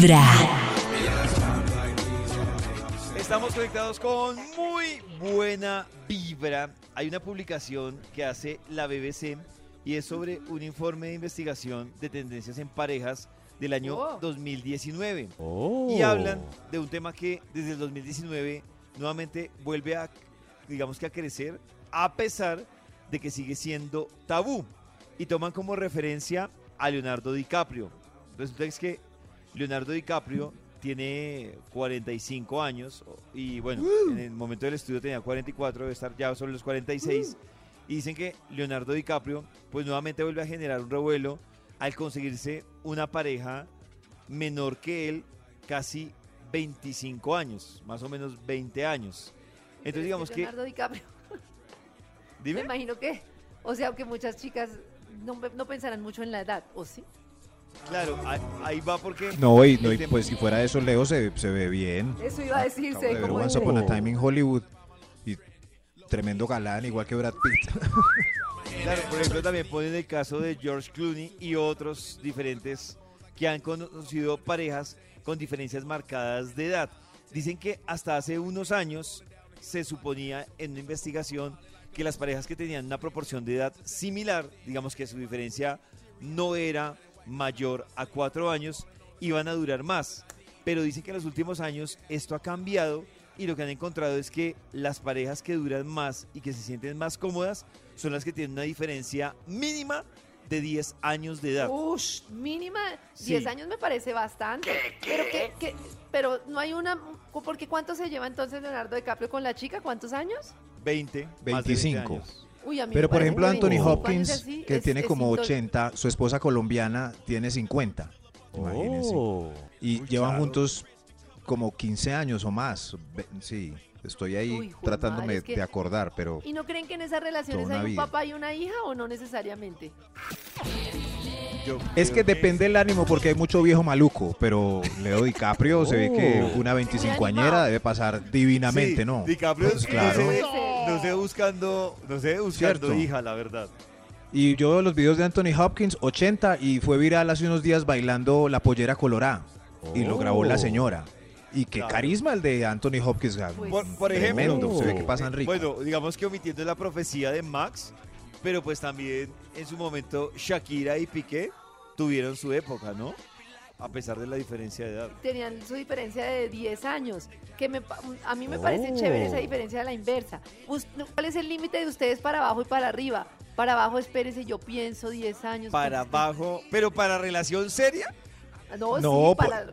Vibra. Estamos conectados con muy buena vibra. Hay una publicación que hace la BBC y es sobre un informe de investigación de tendencias en parejas del año Oh. 2019. Oh. Y hablan de un tema que desde el 2019 nuevamente vuelve a, digamos que a crecer, a pesar de que sigue siendo tabú. Y toman como referencia a Leonardo DiCaprio. Resulta que es que Leonardo DiCaprio tiene 45 años y bueno, en el momento del estudio tenía 44, debe estar ya sobre los 46. Y dicen que Leonardo DiCaprio pues nuevamente vuelve a generar un revuelo al conseguirse una pareja menor que él, casi 25 años, más o menos 20 años. Entonces digamos que... Leonardo DiCaprio. Me Dime. imagino que, o sea, que muchas chicas no, no pensarán mucho en la edad, ¿o sí? Claro, ahí, va porque... No, y, no, y pues si fuera eso, Leo se, se ve bien. Eso iba a decir, Acabo se de ve ver como... Once Upon a Time in Hollywood. Y tremendo galán, igual que Brad Pitt. Claro, por ejemplo, también ponen el caso de George Clooney y otros diferentes que han conocido parejas con diferencias marcadas de edad. Dicen que hasta hace unos años se suponía en una investigación que las parejas que tenían una proporción de edad similar, digamos que su diferencia no era mayor a cuatro años, iban a durar más. Pero dicen que en los últimos años esto ha cambiado y lo que han encontrado es que las parejas que duran más y que se sienten más cómodas son las que tienen una diferencia mínima de 10 años de edad. Ush, mínima, Sí. 10 años me parece bastante. Pero que, que- pero no hay una, porque ¿cuánto se lleva entonces Leonardo DiCaprio con la chica? ¿Cuántos años? 20, más de 20 25. años. Uy, a mí Pero por ejemplo, Anthony 25 años Hopkins, así que es- tiene es como intol- 80, su esposa colombiana tiene 50. Imagínense. Oh. Y llevan claro. juntos como 15 años o más. Sí, estoy ahí Uy, tratándome madre, es que- de acordar, pero ¿Y no creen que en esas relaciones hay un vida. papá y una hija o no necesariamente? Yo es que depende del ánimo porque hay mucho viejo maluco, pero Leo DiCaprio se ve que Oh. una 25 animado. añera debe pasar divinamente, Sí, ¿no? DiCaprio Pues no claro. Puede ser. no sé buscando, no sé buscando Cierto. hija, la verdad. Y yo veo los videos de Anthony Hopkins, 80, y fue viral hace unos días bailando la pollera colorada. Y lo grabó la Oh. señora. Y qué Claro. carisma el de Anthony Hopkins. Pues Por, por ejemplo, Tremendo, se ve que pasan rico. Bueno, digamos que omitiendo la profecía de Max, pero pues también en su momento Shakira y Piqué tuvieron su época, ¿no? A pesar de la diferencia de edad. Tenían su diferencia de 10 años, que me, pa- a mí me parece Oh. chévere esa diferencia de la inversa. ¿Cuál es el límite de ustedes para abajo y para arriba? Para abajo, espérese, yo pienso 10 años. Para abajo, pero para relación seria, No, No, sí, para...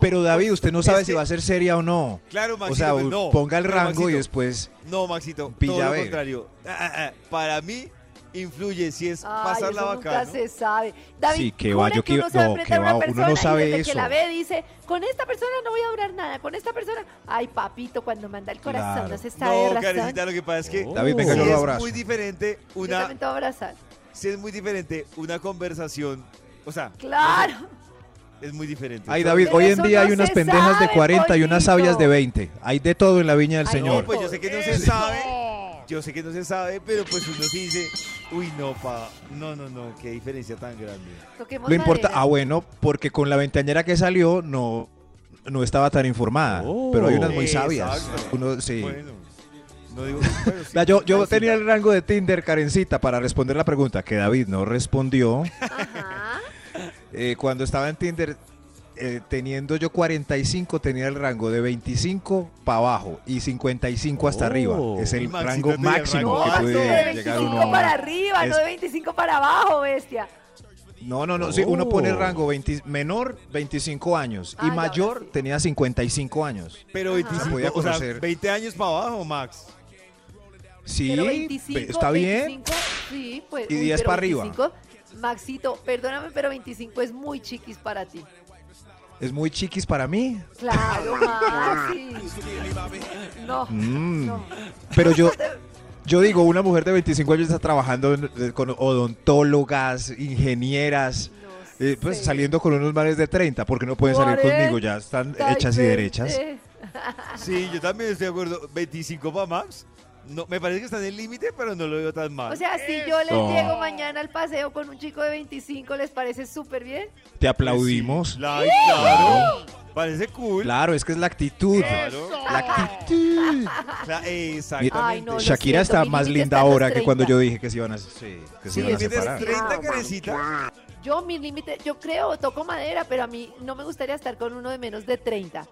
Pero David, usted no sabe Es si va a ser seria o no. claro, O Maxito, sea, pues no. ponga el rango y Maxito, después... No, Maxito, Pilla todo a lo ver. contrario. Ah, ah, ah, Para mí, influye si es Ay, pasarla eso nunca bacano. se sabe. David, Sí, que va, yo que uno no, que a va, una uno no persona y sabe desde eso. que la ve dice, con esta persona no voy a durar nada, con esta persona... Ay, papito, cuando manda el corazón Claro. no se está No, razón. Karencita, lo que pasa es que Oh. David, venga, sí yo lo es abrazo. muy diferente Yo una también te voy a abrazar. sí es muy diferente una conversación, o sea, Claro. Es muy diferente. Ay, David, Pero hoy en día no hay unas pendejas de sabe, 40 y unas sabias de 20. Hay de todo en la viña del Ay, No, Señor. pues yo sé que no se sabe. Yo sé que no se sabe, pero pues uno sí dice, uy, no, pa, no, no, no, qué diferencia tan grande. Toquemos Lo importa, ah bueno, porque con la veinteañera que salió no, no estaba tan informada. Oh. Pero hay unas muy sabias. Exacto. Uno, sí. Bueno, no digo bueno, sí, yo yo tenía el rango de Tinder, Karencita, para responder la pregunta que David no respondió. Ajá. Eh, cuando estaba en Tinder, eh, teniendo yo 45, tenía el rango de 25 para abajo y 55 hasta Oh. arriba. Es el rango el máximo rango que puede 25 llegar uno. para arriba, Es- no de 25 para abajo, bestia. No, no, no. Sí, uno pone el Oh. rango 20 menor 25 años Ah, y mayor sí. tenía 55 años. Pero Ajá. 25, Podía o sea, conocer. 20 años para abajo, Max. Sí, pero pe- 25, está bien. 25, sí, pues. Y uy, 10 pero para arriba. 25, Maxito, perdóname, pero 25 es muy chiquis para ti. Es muy chiquis para mí. Claro, Maxi. No, Mm. no. Pero yo, yo digo, una mujer de 25 años está trabajando con odontólogas, ingenieras, no eh, pues saliendo con unos mares de 30, porque no pueden salir conmigo, ya están hechas y derechas. Sí, yo también estoy de acuerdo. 25 para Max. No, me parece que está en el límite, pero no lo veo tan mal. O sea, si yo les llego mañana al paseo con un chico de 25, ¿les parece súper bien? Te aplaudimos. Ay, claro. Parece cool. Claro, es que es la actitud. Claro. La actitud. Cla- exactamente. Ay, no, lo Shakira siento, está mi más límite linda está en los ahora que cuando 30. yo dije que se iban a, sí, que se Sí, iban a es que ¿Tienes separar. 30, carecita? Yo, mi límite, yo creo, toco madera, pero a mí no me gustaría estar con uno de menos de 30.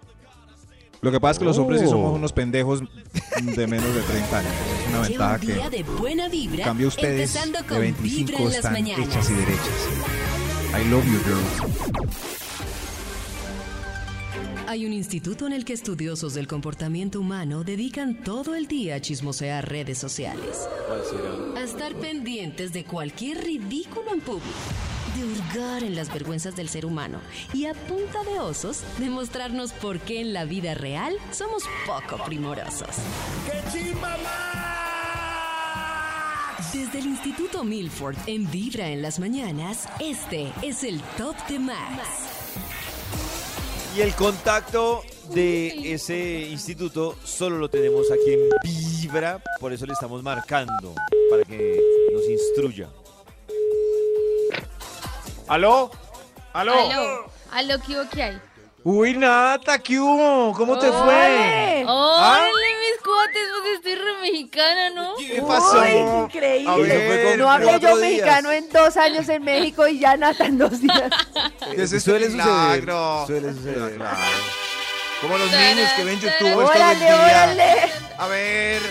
Lo que pasa es que los hombres sí Oh. somos unos pendejos de menos de 30 años. Es una ventaja que, de buena en vibra, cambio, ustedes empezando de con 25 Vibra en las están mañanas. hechas y derechas. I love you, girls. Hay un instituto en el que estudiosos del comportamiento humano dedican todo el día a chismosear redes sociales, a estar pendientes de cualquier ridículo en público, de hurgar en las vergüenzas del ser humano y a punta de osos demostrarnos por qué en la vida real somos poco primorosos. Desde el Instituto Milford en Vibra en las mañanas, este es el Top de Max. Y el contacto de ese instituto solo lo tenemos aquí en Vibra, por eso le estamos marcando, para que nos instruya. ¿Aló? ¿Aló? Aló, aló, ¿qué hubo que hay? Uy, Nata, ¿qué hubo? ¿Cómo te fue? ¡Órale, mis cuates! Pues estoy re mexicana, ¿no? ¿Qué Uy, pasó? increíble. A ver, no hablé yo días. mexicano en dos años en México y ya Nata en dos días. ¿Qué es este suele suceder. Suele suceder. Claro. Como los niños que ven YouTube todo el ¡Órale, día. órale! A ver,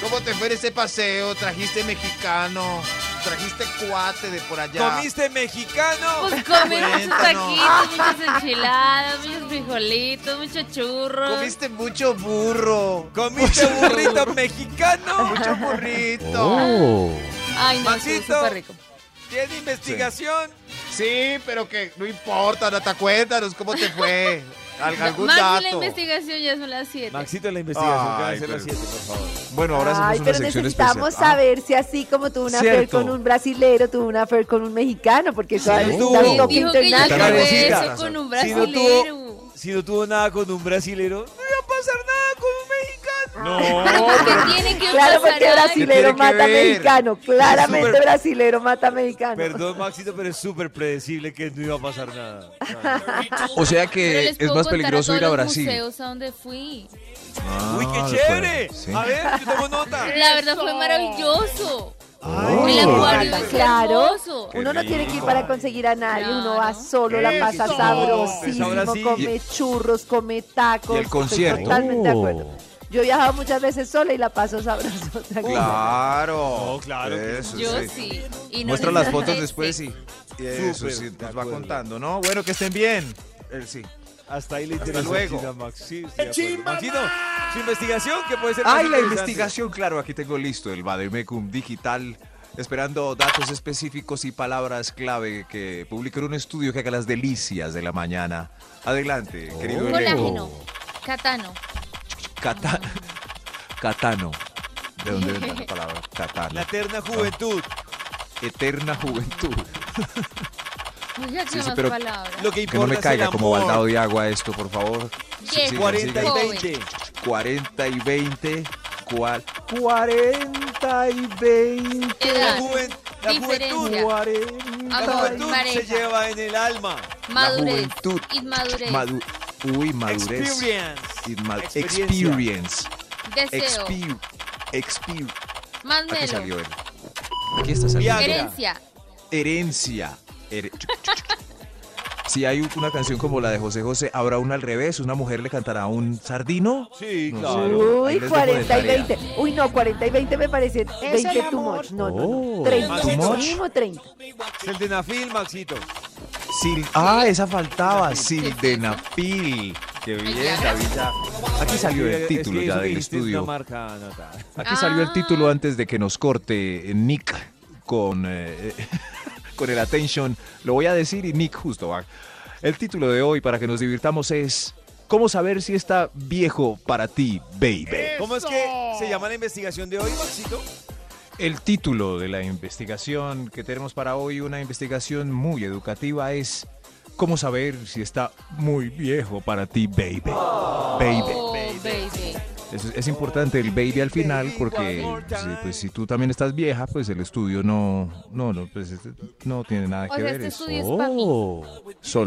¿cómo te fue en ese paseo? ¿Trajiste mexicano? ¿Trajiste cuate de por allá? ¿Comiste mexicano? Pues comí muchos Cuéntanos. taquitos, muchas enchiladas, muchos frijolitos, mucho churro. ¿Comiste mucho burro? ¿Comiste burrito mexicano? Mucho burrito. Oh. Ay, no, Maxito. rico. ¿Tiene investigación? Sí, pero que no importa, Nata, cuéntanos cómo te fue. Al- ¿Algún Más de la dato? investigación ya son las 7. Maxito, la investigación que va a Ay, ser las pero- 7, por favor. Bueno, ahora hacemos Ay, una pero sección necesitamos especial. Ah, saber si así como tuvo una affair con un brasilero, tuvo una affair con un mexicano, porque eso es un toque Dijo que internacional. Cabecita. eso con un Si no brasilero. tuvo, si no tuvo nada con un brasilero, no iba a pasar nada con un mexicano. ¿Qué tiene que Claro, porque brasilero ¿Qué tiene que mata mexicano. Claramente brasilero mata mexicano. Perdón, Maxito, pero es súper predecible que no iba a pasar nada. O sea que es más peligroso a ir a Brasil. museos a donde fui. Ah, ¡Uy, qué chévere! sí. A ver, yo tomo nota. La verdad fue maravilloso. Oh. El acuario es Claro, hermoso. uno no tiene que ir para conseguir a nadie, uno va solo, la pasa sabrosísimo, come churros, come tacos. Y el estoy concierto. Totalmente de Oh. acuerdo. Yo he viajado muchas veces sola y la paso sabroso. Claro. No, claro que Eso, Yo sí. sí. Y no Muestra las fotos después y, y eso sí, nos va contando, ¿no? Bueno, que estén bien. Él sí. Hasta ahí le interesa luego. Sí. Maxito, su investigación que puede ser Ay, la investigación, claro, aquí tengo listo el Bademecum digital, esperando datos específicos y palabras clave que publique un estudio que haga las delicias de la mañana. Adelante, querido Colágeno. elenco. Catano. Cata- Catano. ¿De dónde vendrá la palabra? Catano. La eterna juventud. Eterna juventud. Sí, sí, pero-. Lo que Que no me caiga como baldado de agua esto, por favor. Yes. sigan, 40 y sigan. Joven. 20. 40 y 20. ¿Cuál? 40 y 20. La, juven- la juventud, 40 la Amor, juventud se pareja. lleva en el alma. Madurez. juventud. Inmadurez. Madu- Uy, madurez. Experience. Experience. Deseo. Exper- exper- Más Aquí melo. salió él. Aquí está saliendo. Herencia. Herencia. Here- Si hay una canción como la de José José, habrá una al revés. Una mujer le cantará a un sardino. Sí, No claro. Uy, les dejo de 40 y tarea. 20. Uy, no, 40 y 20 me parece 20 too much. No, no, Oh, no. 30. too much. Mínimo 30. Sildenafil, Maxito. Sil- ah, esa faltaba. Sildenafil. Qué bien, David. ya. Aquí salió el Es título que ya del es estudio. marca. Aquí salió el Ah. título antes de que nos corte Nick con, eh, con el attention. Lo voy a decir y Nick justo va. El título de hoy para que nos divirtamos es ¿Cómo saber si está viejo para ti, baby? ¿Cómo es que se llama la investigación de hoy, Maxito? El título de la investigación que tenemos para hoy, una investigación muy educativa, es ¿Cómo saber si está muy viejo para ti, baby? Baby. Oh, baby. Es, es importante el baby al final porque si, pues, si tú también estás vieja, pues el estudio no, no, no, pues, no tiene nada O que sea, ver. este es estudio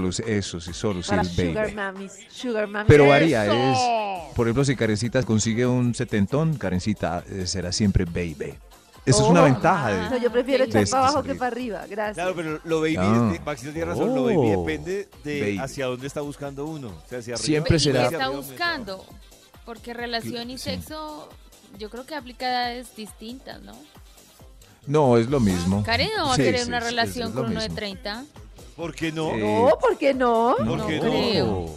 es eso, sí, solo es Para el Sugar baby. Mamis. Sugar Mamis. Pero varía, es, por ejemplo, si Karencita consigue un setentón, Karencita eh, será siempre baby. Esa es una Oh. ventaja No, de... yo prefiero echar este para abajo que para arriba. Gracias. Claro, pero lo baby, Ah. este, Maxito tiene razón, lo baby Oh. depende de Baby. hacia dónde está buscando uno. O sea, hacia arriba. Siempre ¿Y será- qué hacia está buscando? Porque relación y Sí. sexo, yo creo que aplica a edades distintas, ¿no? No, es lo mismo. Karen no va a Sí, querer sí, una relación con uno de mismo. 30. abajo. ¿Por qué no? Eh, no, ¿por qué no? ¿Por no qué no? creo.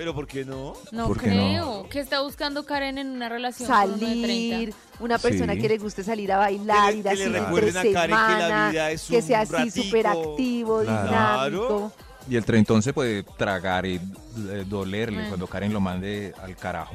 ¿Pero por qué no? No ¿Por qué no? creo. ¿Qué está buscando Karen en una relación con uno de Salir, 30? una persona Sí. que le guste salir a bailar, Que le- ir que así le entre recuerden a Karen que la semana, vida es que un sea así ratico. súper activo, Claro. dinámico. Y el treintón se puede tragar y eh, dolerle cuando Karen lo mande al carajo.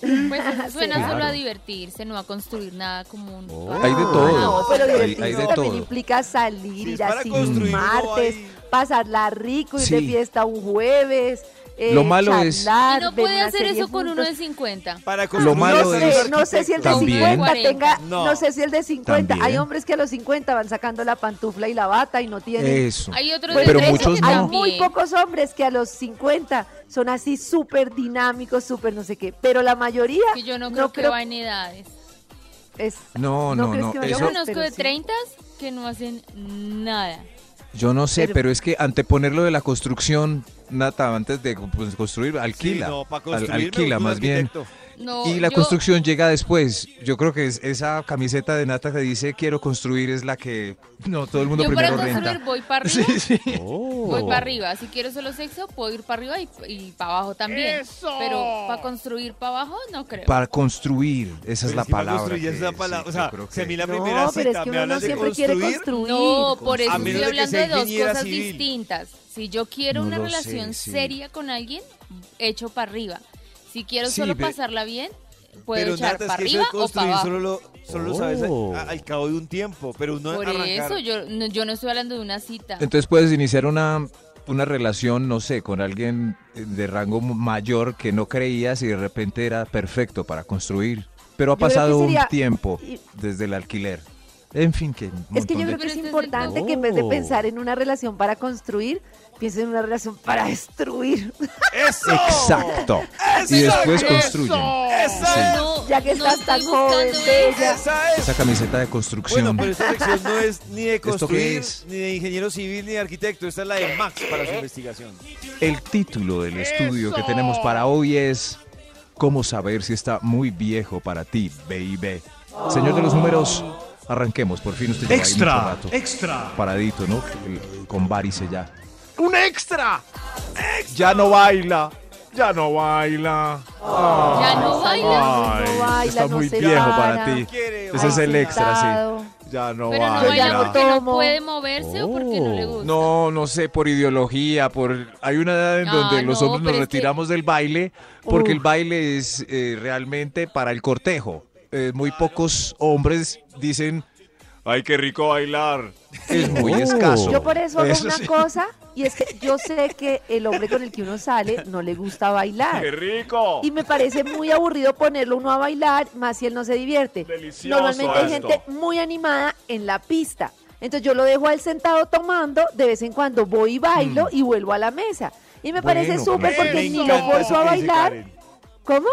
Pues eso suena solo a divertirse, no a construir nada como un... Oh. Hay de todo. No, pero Hay- divertirse hay de también todo. implica salir, es ir para construir, no martes, hay- pasarla rico, ir de Sí. fiesta un jueves. Eh, Lo malo es- Y no puede hacer eso con uno juntos. de 50. Para Lo malo no sé, es- no sé si el de También. 50 tenga, No. no. sé si el de 50, hay También. hombres que a los 50 van sacando la pantufla y la bata y no tienen. Eso. Hay otros Pues de Pero 30 muchos que hay no. muy pocos hombres que a los 50 son así súper dinámicos, súper no sé qué, pero la mayoría Que yo no creo que va en edades. es No, no, no, que Yo vaya eso- más? conozco de sí. 30 que no hacen nada. Yo no sé, Pero- pero es que anteponerlo de la construcción, Nata, antes de pues, construir, alquila. Sí, no, para Al- construir alquila más bien. arquitecto. No, Y la yo- construcción llega después. Yo creo que es- esa camiseta de Nata que dice quiero construir es la que no todo el mundo Yo para primero construir renta. voy para arriba, Sí, sí. voy para arriba. Si quiero solo sexo, puedo ir para arriba y, para abajo también. Pero para construir para abajo, no creo. Para construir, esa es Pero la si para palabra. es que- la palabra. sí, o yo sea, creo si a mí la No, primera cita pero es que me hablas de siempre quiere construir, construir. No, por eso estoy que hablando de dos cosas civil. distintas. Si yo quiero No una sé, relación sí. seria con alguien, echo para arriba. Si quiero Sí, solo pasarla bien, puedo Pero echar Nata, es para que eso arriba de o para construir abajo. solo lo, solo lo sabes Oh. a- al cabo de un tiempo, pero uno Por arrancar... eso yo no, yo no estoy hablando de una cita. Entonces puedes iniciar una, una relación, no sé, con alguien de rango mayor que no creías y de repente era perfecto para construir. Pero ha que pasado sería- un tiempo desde el alquiler. En fin, que Es que yo creo de- que es es el importante punto. que en vez de Oh. pensar en una relación para construir, piensen en una relación para destruir. ¡Eso! Exacto. Y después construyen. Sí. No, Ya que no estás tan joven, bella. eso. ¡Esa es! Esa camiseta de construcción. Bueno, pero esta sección no es ni de ¿Esto qué construir, ni de ingeniero civil, ni de arquitecto. Esta es la de Max para su investigación. El título del estudio que tenemos para hoy es ¿Cómo saber si está muy viejo para ti, baby? Señor de los números, arranquemos. Por fin usted lleva ahí mucho rato. extra. Paradito, ¿no? Con varice ya. ¡Un extra! Ya no baila, ya no baila. Ya no baila. Ay, no baila, está no muy viejo para. para ti. Ese es el extra, sí. Ya no Pero no baila no porque no puede moverse o porque no le gusta. No, no sé, por ideología, por hay una edad en Ah, donde los no, hombres nos es que- retiramos del baile porque Uf. el baile es eh, realmente para el cortejo. Eh, muy pocos hombres dicen, ay, qué rico bailar. Es muy escaso. Yo por eso hago una sí. cosa, y es que yo sé que el hombre con el que uno sale no le gusta bailar. ¡Qué rico! Y me parece muy aburrido ponerlo uno a bailar, más si él no se divierte. Delicioso Normalmente hay esto. gente muy animada en la pista. Entonces yo lo dejo a él sentado tomando, de vez en cuando voy y bailo y vuelvo a la mesa. Y me parece súper porque ni lo forzo a bailar. ¿Cómo?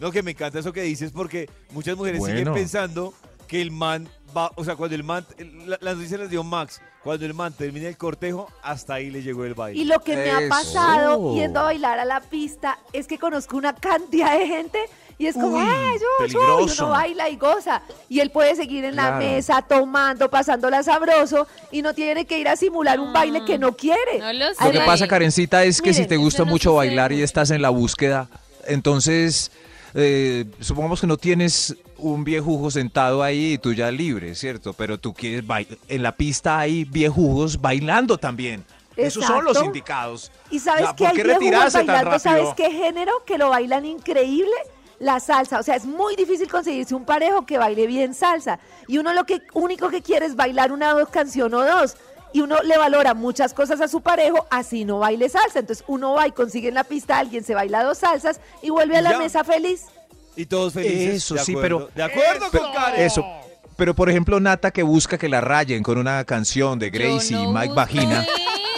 No, que me encanta eso que dices porque muchas mujeres Bueno. siguen pensando que el man va, o sea, cuando el man, la- las noticias las dio Max, cuando el man termina el cortejo, hasta ahí le llegó el baile. Y lo que me ha pasado yendo a bailar a la pista es que conozco una cantidad de gente y es como, Uy, ¡ay, yo, yo! Y uno baila y goza. Y él puede seguir en la mesa tomando, pasándola sabroso y no tiene que ir a simular un baile que no quiere. No lo Lo que pasa, Karencita, es que si te gusta no mucho bailar y estás en la búsqueda, entonces eh, supongamos que no tienes un viejujo sentado ahí y tú ya libre, ¿cierto? Pero tú quieres bailar. En la pista hay viejujos bailando también. Esos son los indicados. Y sabes Ya, que ¿por hay qué retirarse tan bailando, ¿sabes qué género? Que lo bailan increíble. La salsa, o sea, es muy difícil conseguirse un parejo que baile bien salsa. Y uno lo que único que quiere es bailar una dos canción o dos. Y uno le valora muchas cosas a su parejo, así no baile salsa. Entonces uno va y consigue en la pista a alguien, se baila dos salsas y vuelve a la Ya. mesa feliz. Y todos felices. Eso, de sí, acuerdo. pero- De acuerdo con Karen. Eso. Pero por ejemplo, Nata que busca que la rayen con una canción de Gracie Yo y no Mike Vagina.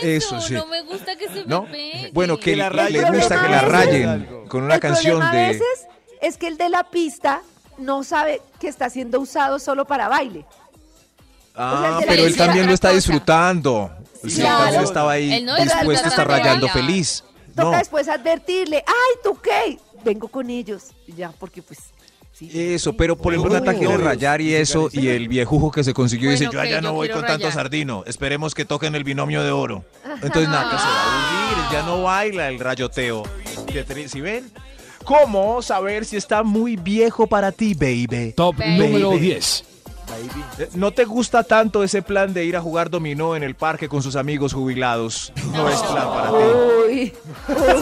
Eso, Eso sí. No me gusta que se ¿No? me pegue. Bueno, que, Que la le- le gusta que la rayen con una el canción problema a de... veces es que el de la pista no sabe que está siendo usado solo para baile. Ah, O sea, de la pero él también lo está cosa. disfrutando. Sí, Claro. también estaba ahí no dispuesto a disfruta estar tanto rayando feliz. Toca No, después advertirle, ay, ¿tú qué? Vengo con ellos. Ya, porque pues... sí. eso, pero por ejemplo Nata quiere rayar y eso, y el viejujo que se consiguió dice, yo allá no yo voy con tanto rayar. sardino, esperemos que toquen el binomio de oro. Entonces Nata se va a aburrir, ya no baila el rayoteo. ¿Sí ven? ¿Cómo saber si está muy viejo para ti, baby? Top Baby. número 10. Baby. Eh, ¿No te gusta tanto ese plan de ir a jugar dominó en el parque con sus amigos jubilados? No, es plan para ti. Uy,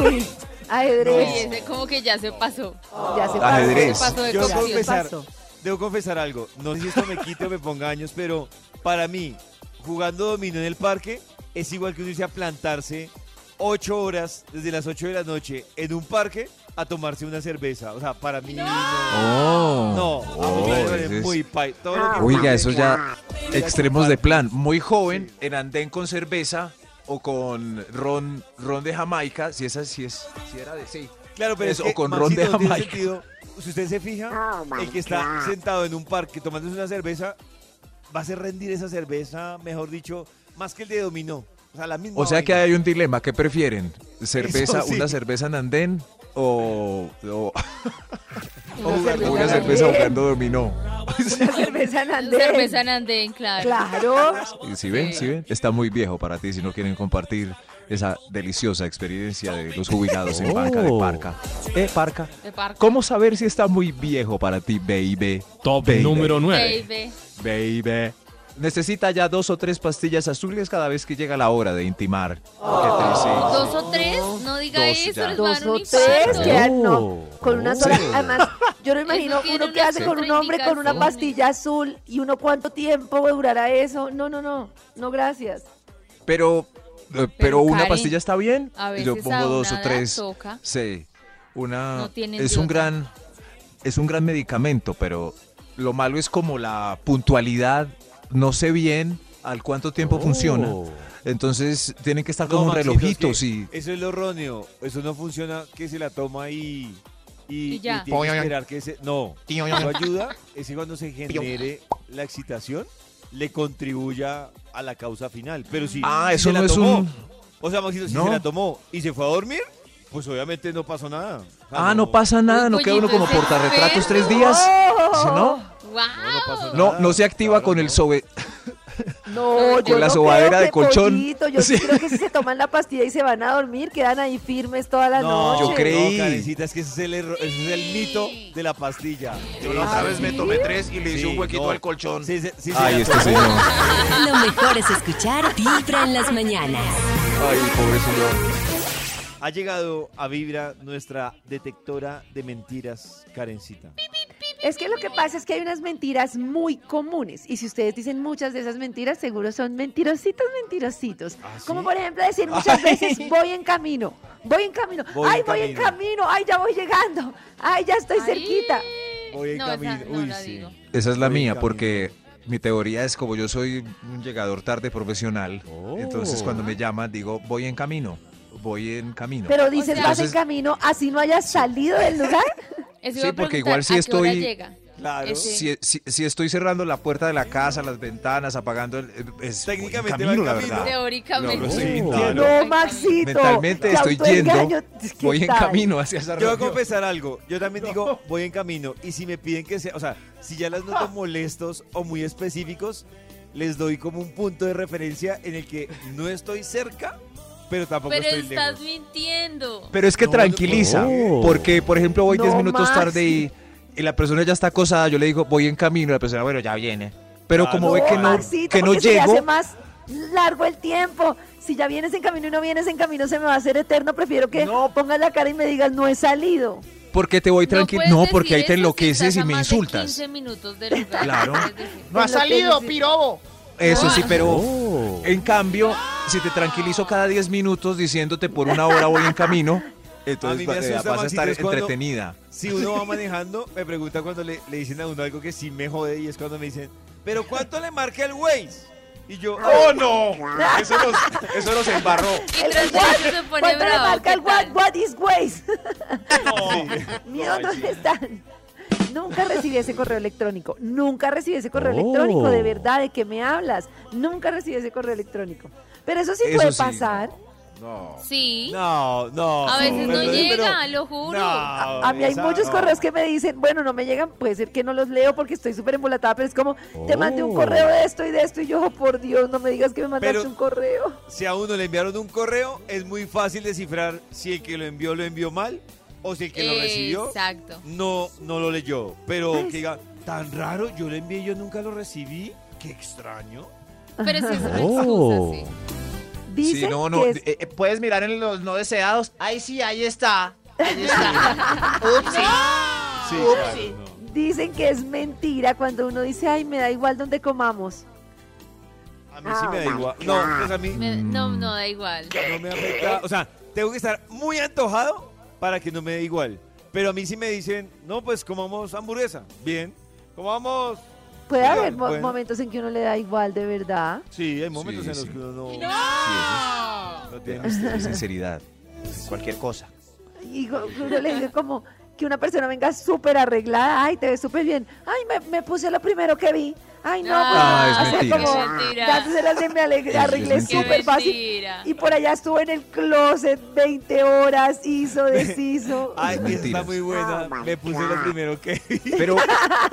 uy, ajedrez. Ese como que ya se pasó. Ya se Ajedrez. Se pasó de Yo debo confesar, pasó. debo confesar algo. No sé si esto me quite o me ponga años, pero para mí, jugando dominó en el parque es igual que uno irse a plantarse ocho horas desde las 8 de la noche en un parque a tomarse una cerveza. O sea, para mí no. Oh. No, Oh, es- muy pai. Todo lo que Oiga, eso ya extremos de plan. Muy joven, en andén con cerveza o con ron, ron de Jamaica, si esa si es, si era de sí. Claro, pero es que, o con Maxito, ron de tiene Jamaica. sentido. Si usted se fija, el que está sentado en un parque tomándose una cerveza, va a hacer rendir esa cerveza, mejor dicho, más que el de dominó. O sea, la misma O sea que hay un dilema, ¿qué prefieren? ¿Cerveza, sí. una cerveza en andén o, o- o Una jugar- cerveza una jugando dominó? Una cerveza en andén. Cerveza en andén, claro. Claro. ¿Y ¿Sí ven? ¿Sí ven? Está muy viejo para ti si no quieren compartir esa deliciosa experiencia de los jubilados en banca de Oh. Parca. ¿Eh, Parca? De parque. ¿Cómo saber si está muy viejo para ti, baby? Top Baby. número 9. Baby. Baby. Necesita ya dos o tres pastillas azules cada vez que llega la hora de intimar. Qué triste. ¿Dos o tres? No diga Dos eso, ya. les va a Dos dar o un tres, que no, Oh. con una sola. Además, yo lo imagino uno que hace con un hombre con una pastilla azul y uno cuánto tiempo durará eso. No, no, no, no, gracias. Pero, eh, pero, una Karen, pasta está bien. a Yo veces pongo a dos una o tres. toca. Sí. Una No es un otra. gran es un gran medicamento, pero lo malo es como la puntualidad. No sé bien al cuánto tiempo funciona. Oh. Entonces tienen que estar No, como un Maxito, relojito, es que sí. Eso es lo erróneo. Eso no funciona que se la toma y. Y, Y ya. y tiene que esperar que se. No. Eso ayuda es que cuando se genere la excitación, le contribuya a la causa final. Pero si. Ah, si eso se la no es tomó, un- O sea, Maxito, si No. se la tomó y se fue a dormir, pues obviamente no pasó nada. O sea, Ah, no pasa nada, no queda uno como pollito, portarretratos ¿es tres días. ¡Oh! ¿Sí, ¿No? No, no se activa Claro, con el sobe. No, yo Con la no sobadera creo de que colchón. pollito, yo sí. Creo que si se toman la pastilla y se van a dormir, quedan ahí firmes toda la No, noche. yo creí. No, Karencita, es que ese es el, erro- ese es el mito de la pastilla. Yo la otra vez me tomé tres y le hice Sí, un huequito no. al colchón. Sí, sí, Ay, este señor. Lo mejor es escuchar Vibra en las mañanas. Ay, pobre señor. Ha llegado a Vibra nuestra detectora de mentiras, Karencita. Es que lo que pasa es que hay unas mentiras muy comunes. Y si ustedes dicen muchas de esas mentiras, seguro son mentirositos, mentirositos. ¿Ah, sí? Como por ejemplo decir muchas veces, voy en camino, voy en camino, Voy ay, en voy en camino. ay, ya voy llegando, ay, ya estoy Ay. cerquita. Voy en No, esa camino. no Uy, sí. digo. Esa es la Voy mía, porque mi teoría es como yo soy un llegador tarde profesional, Oh. entonces cuando me llaman digo, voy en camino, voy en camino. Pero dices, sea- vas en camino, así no hayas salido del lugar. Eso Sí, porque igual si ¿a qué hora estoy- llega? Claro. Ese- si, si- si estoy cerrando la puerta de la casa, las ventanas, apagando el... Es Técnicamente en la camino. verdad. Teóricamente. No, Oh. Maxito. Mentalmente estoy yendo, autoengaño, ¿qué voy en camino hacia esa Yo voy a confesar algo. Yo también digo, voy en camino. Y si me piden que sea, o sea, si ya las noto molestos o muy específicos, les doy como un punto de referencia en el que no estoy cerca, pero tampoco Pero estoy estás lejos. mintiendo. Pero es que No, tranquiliza, no. porque por ejemplo voy No, 10 minutos Maxi. tarde y, y la persona ya está acosada, yo le digo, voy en camino, y la persona, bueno, ya viene. Pero como ve que no, Maxito, que no se me hace llego, más largo el tiempo. Si ya vienes en camino y no vienes en camino, se me va a hacer eterno. Prefiero que No. pongas la cara y me digas, no he salido. porque te voy tranquilo. No, porque ahí te enloqueces estás y a me de insultas. 15 minutos del lugar. Claro. No ha salido, pirobo. Eso sí, pero Oh. en cambio, si te tranquilizo cada 10 minutos diciéndote por una hora voy en camino, Entonces A eh, asusta, vas a estar cuando- entretenida. Si uno va manejando, me pregunta cuando le, le dicen a uno algo que sí me jode y es cuando me dicen, ¿pero cuánto le marca el Waze? Y yo, ¡Oh, no! Eso nos, eso nos embarró. Y se pone ¿Cuánto le marca ¿qué el what, what is Waze? No. Mío, ¿dónde están? Nunca recibí ese correo electrónico. Nunca recibí ese correo Oh. electrónico. De verdad, ¿de qué me hablas? Nunca recibí ese correo electrónico. Pero eso sí Eso puede sí. pasar. No. Sí. no, no. A veces no llega, pero- lo juro. No, A mí hay muchos no. correos que me dicen, bueno, no me llegan, puede ser que no los leo porque estoy súper embolatada, pero es como, te mandé un Oh. correo de esto y de esto, y yo, oh, por Dios, no me digas que me mandaste Pero- un correo. Si a uno le enviaron un correo, es muy fácil descifrar si el que lo envió lo envió mal o si el que lo recibió Exacto. no, no lo leyó. Pero que diga, tan raro, yo lo envié y yo nunca lo recibí. Qué extraño. Pero sí es una Oh. excusa, sí. Dicen Sí, no, no. que es- eh, eh, puedes mirar en los no deseados. Ay, sí, ahí está. Ahí está. Upsi. Sí, Upsi. claro, no. Dicen que es mentira cuando uno dice, ay, me da igual donde comamos. A mí sí me da igual. No, pues a mí Me- no, no da igual. no me afecta. O sea, tengo que estar muy antojado para que no me dé igual. Pero a mí sí me dicen, no, pues comamos hamburguesa. Bien. Comamos. Puede haber mo- bueno. momentos en que uno le da igual, de verdad. Sí, hay momentos Sí, en los que uno no, Sí, no tiene. sinceridad. Cualquier cosa. Y uno le dice como que una persona venga súper arreglada, ay, te ves súper bien. Ay, me, me puse lo primero que vi. Ay, no, pues, Ah, es o sea, mentira, como, es mentira. ya se las de me alegre- arreglé súper fácil. mentira. Y por allá estuve en el closet 20 horas, hizo, deshizo. Ay, está muy buena. Me puse lo primero que vi. Pero,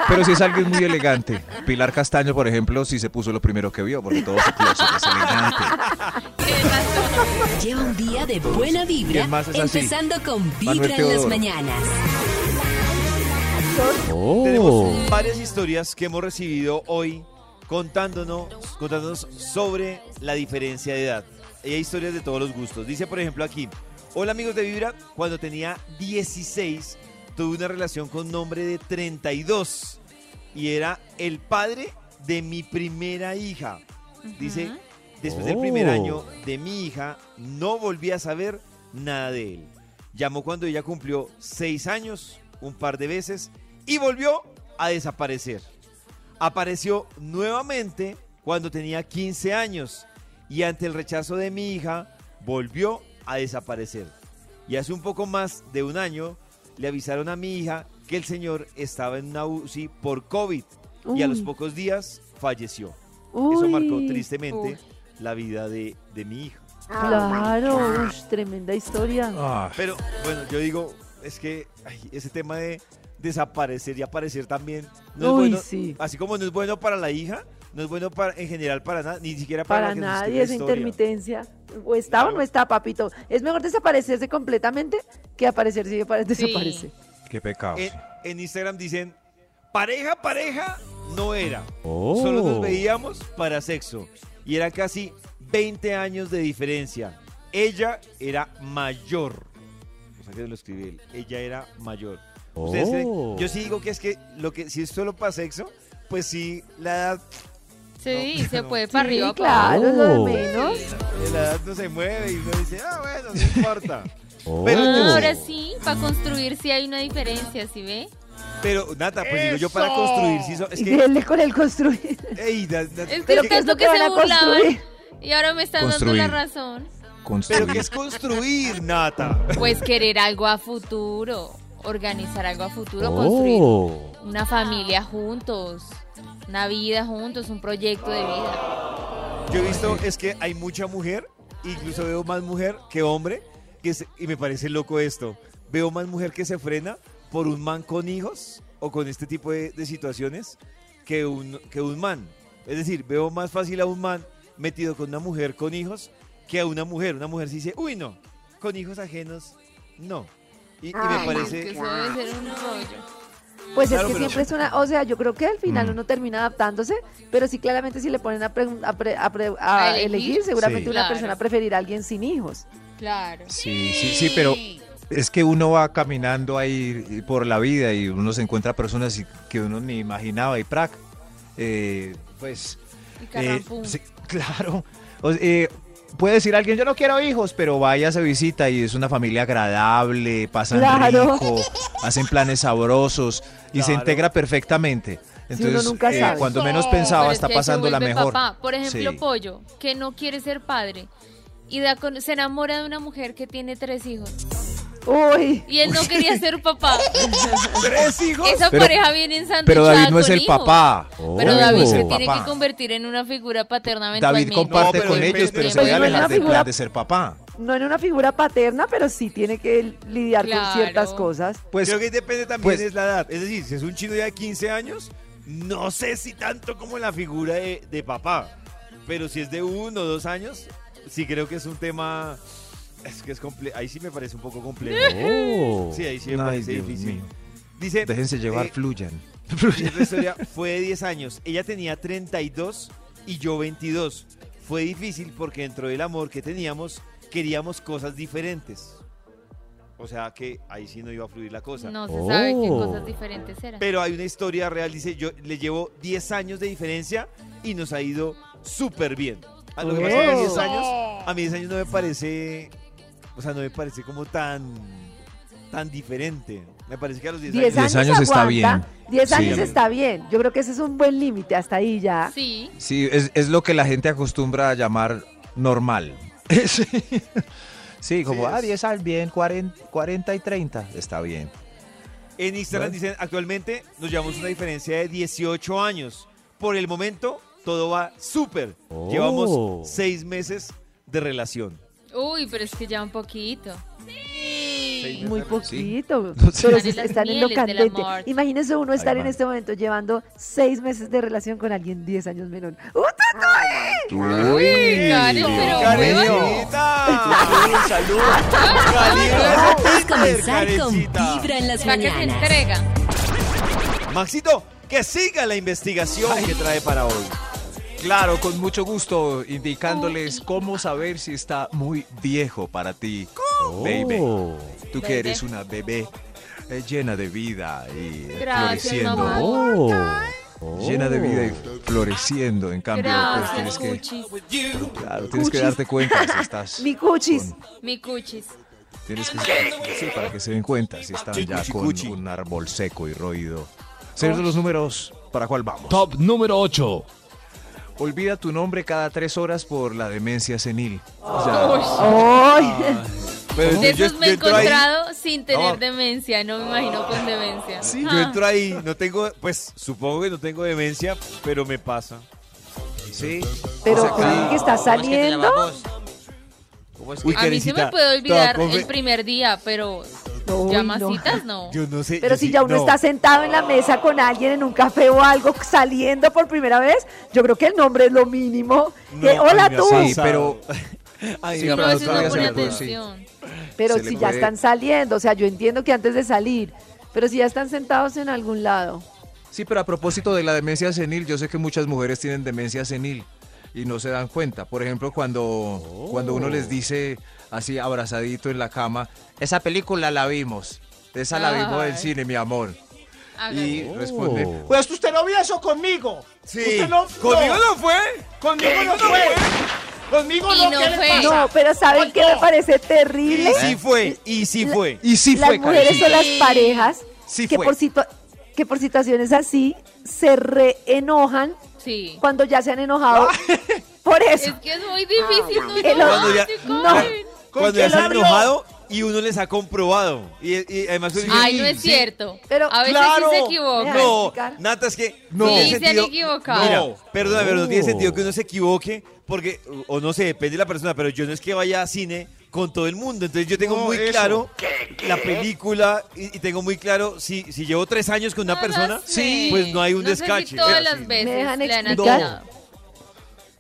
pero si es alguien muy elegante. Pilar Castaño, por ejemplo, sí se puso lo primero que vio, porque todo su closet es elegante. Lleva un día de buena vibra, empezando con Vibra en las Teodoro. Mañanas. Tenemos varias historias que hemos recibido hoy contándonos, contándonos sobre la diferencia de edad. Y hay historias de todos los gustos. Dice, por ejemplo, aquí, hola amigos de Vibra, cuando tenía 16 tuve una relación con un hombre de 32 y era el padre de mi primera hija. Dice, después del primer Oh. año de mi hija, no volví a saber nada de él. Llamó cuando ella cumplió seis años, un par de veces, y volvió a desaparecer. Apareció nuevamente cuando tenía 15 años y ante el rechazo de mi hija, volvió a desaparecer. Y hace un poco más de un año le avisaron a mi hija que el señor estaba en una UCI por COVID y a los pocos días falleció. Eso marcó Uy, tristemente la vida de, de mi hija. Claro, ush, tremenda historia. Ah, Pero bueno, yo digo, es que ay, ese tema de desaparecer y aparecer también no es bueno. sí. Así como no es bueno para la hija, no es bueno para, en general para nada, ni siquiera para, Para la que nadie esa intermitencia. O está o no está, papito. Es mejor desaparecerse completamente que aparecerse y apare- Sí. desaparece. qué pecado. En, en Instagram dicen, pareja, pareja, no era. Oh. Solo nos veíamos para sexo. Y era casi 20 años de diferencia. Ella era mayor. O sea que lo escribí él. Ella era mayor. Creen- Oh. yo sí digo que es que lo que si es solo para sexo, pues sí, la edad, Sí, No, se no. puede para Sí, arriba. claro, es lo de Oh. menos. la edad no se mueve y uno dice, ah, bueno, no importa. Oh. Pero abajo. yo- Ahora sí, para construir sí hay una diferencia, ¿sí ve? Pero, Nata, pues digo yo para construir, sí, so- es Y que, denle con el construir. ey, da- da- Pero ¿qué es lo que que se burlaban. construir? Y ahora me están Construir. dando la razón. Construir. pero ¿qué es construir, Nata? Pues querer algo a futuro, organizar algo a futuro, Oh. construir una familia juntos, una vida juntos, un proyecto de vida. Yo he visto, es que hay mucha mujer, incluso veo más mujer que hombre, que se- y me parece loco esto. Veo más mujer que se frena por un man con hijos o con este tipo de, de situaciones que un, que un man. Es decir, veo más fácil a un man metido con una mujer con hijos que a una mujer. Una mujer sí dice, uy, no, con hijos ajenos, no. Y, y me que parece... eso debe ser un rollo. Pues Claro, es que siempre es una, o sea, yo creo que al final Mm. uno termina adaptándose, pero sí claramente si le ponen a, pre- a pre- a ¿A elegir? elegir, seguramente Sí. una Claro. persona preferirá a alguien sin hijos. Claro. Sí, sí, sí, pero es que uno va caminando ahí por la vida y uno se encuentra personas que uno ni imaginaba y prac. eh, pues Y Eh. Claro. O- eh, puede decir alguien, yo no quiero hijos, pero vaya, se visita y es una familia agradable, pasan Claro. rico, hacen planes sabrosos y se integra perfectamente. uno Entonces, nunca eh, sabe. cuando menos Pero pensaba, es está que pasando la mejor. papá. Por ejemplo, Sí. Pollo, que no quiere ser padre y da con- se enamora de una mujer que tiene tres hijos Uy, y él no quería ser papá. ¿Tres hijos? Esa Pero- pareja viene ensanduchada Pero David no es el hijos. papá. Pero David se tiene papá. que convertir en una figura paterna David comparte No, con depende- ellos, pero se Pero puede no es alejar una del plan figura- de ser papá. no en una figura paterna, pero sí tiene que lidiar con ciertas cosas. Pues Creo que depende también pues- es la edad. Es decir, si es un chino ya de 15 años, no sé si tanto como la figura de, de papá. Pero si es de uno o dos años, sí creo que es un tema... Es que es complejo. Ahí sí me parece un poco complejo. Sí, ahí sí me Ay, parece Dios difícil. mío. Dice, Déjense llevar, eh, fluyan. Esta historia fue de 10 años. Ella tenía 32 y yo 22. Fue difícil porque dentro del amor que teníamos queríamos cosas diferentes. O sea que ahí sí no iba a fluir la cosa. No se sabe qué Oh. cosas diferentes eran. Pero hay una historia real, dice, yo le llevo 10 años de diferencia y nos ha ido súper bien. A lo que pasa es que a mí 10 años, a mí 10 años no me parece, o sea, no me parece como tan, tan diferente. Me parece que a los 10, 10 años... años, Diez años está aguanta, 10 Sí. años está bien. Yo creo que ese es un buen límite, hasta ahí ya. Sí, Sí, es, es lo que la gente acostumbra a llamar normal. sí. Sí, como, Sí, ah, es- 10 al bien, 40, 40 y 30, está bien. En Instagram ¿No? dicen, actualmente nos llevamos una diferencia de 18 años. Por el momento, todo va súper. Oh. Llevamos 6 meses de relación. Uy, pero es que ya un poquito. Seis Muy poquito. Sí. Pero Están si en las están en lo candente. Imagínense uno estar en este momento llevando 6 meses de relación con alguien 10 años menor. ¡Uh, Uy, Karen, pero ¡Karencita! ¡Salud! ¡Calibra ese Es Tinder, comenzar con! Vibra en las la que se mañanas. entrega. Maxito, que siga la investigación que trae para hoy. Claro, con mucho gusto, indicándoles cómo saber si está muy viejo para ti, baby. Tú que eres una bebé eh, llena de vida y Gracias, floreciendo. mamá. Llena de vida y floreciendo. En cambio, pues Gracias, tienes que, claro, tienes que darte cuenta si estás. Mi cuchis. con- Mi cuchis. Tienes que sí, para que se den cuenta si están ya con cuchi. un árbol seco y roído. Señor de los números, ¿para cuál vamos? Top número 8. Olvida tu nombre cada tres horas por la demencia senil. ¡Ay! Pero De yo- esos me he ahí- encontrado sin tener No. demencia, no me imagino con demencia. Sí, yo Ah. entro ahí, no tengo, pues supongo que no tengo demencia, pero me pasa. Sí. Pero O sea, ¿cómo que está saliendo? Uy, A mí se me puede olvidar el primer día, pero Llamasitas no. Yo no sé. Pero si sí- ya uno no. está sentado en la mesa con alguien en un café o algo, saliendo por primera vez, yo creo que el nombre es lo mínimo. No, Que, hola tú. Sí, pero Ay, Sí, No, pero no. Pero si ya puede- están saliendo, o sea, yo entiendo que antes de salir, pero si ya están sentados en algún lado. Sí, pero a propósito de la demencia senil, yo sé que muchas mujeres tienen demencia senil y no se dan cuenta. Por ejemplo, cuando, cuando uno les dice así abrazadito en la cama, esa película la vimos, esa la vimos en cine, mi amor. Y responde, Pues usted no vio eso conmigo. Sí, Usted no- conmigo no fue. Conmigo no fue. Conmigo Y no, no ¿qué le fue. pasa? No, pero ¿saben qué me parece Y terrible? sí fue, y sí La- fue. y sí las fue, mujeres Karencita. son las parejas Sí que, fue. por situa- que por situaciones así se reenojan Sí. cuando ya se han enojado. por eso. Es que es muy difícil. no El- Cuando ya- no. Karen. Cuando ya se han enojado y uno les ha comprobado. Y, y además uno dice, Ay, no es sí, cierto. Pero- a veces claro. sí se equivoca. No. Nata, es que No. Sí, tiene se han equivocado. No. perdona, pero no tiene sentido que uno se equivoque porque, o no sé, depende de la persona, pero yo no es que vaya a cine con todo el mundo. Entonces yo tengo No, muy eso. claro la película y, y tengo muy claro si, si llevo tres años con una No, persona, no sé. pues no hay un No sé si descache. todas las veces ¿Me dejan le han explicar? atinado.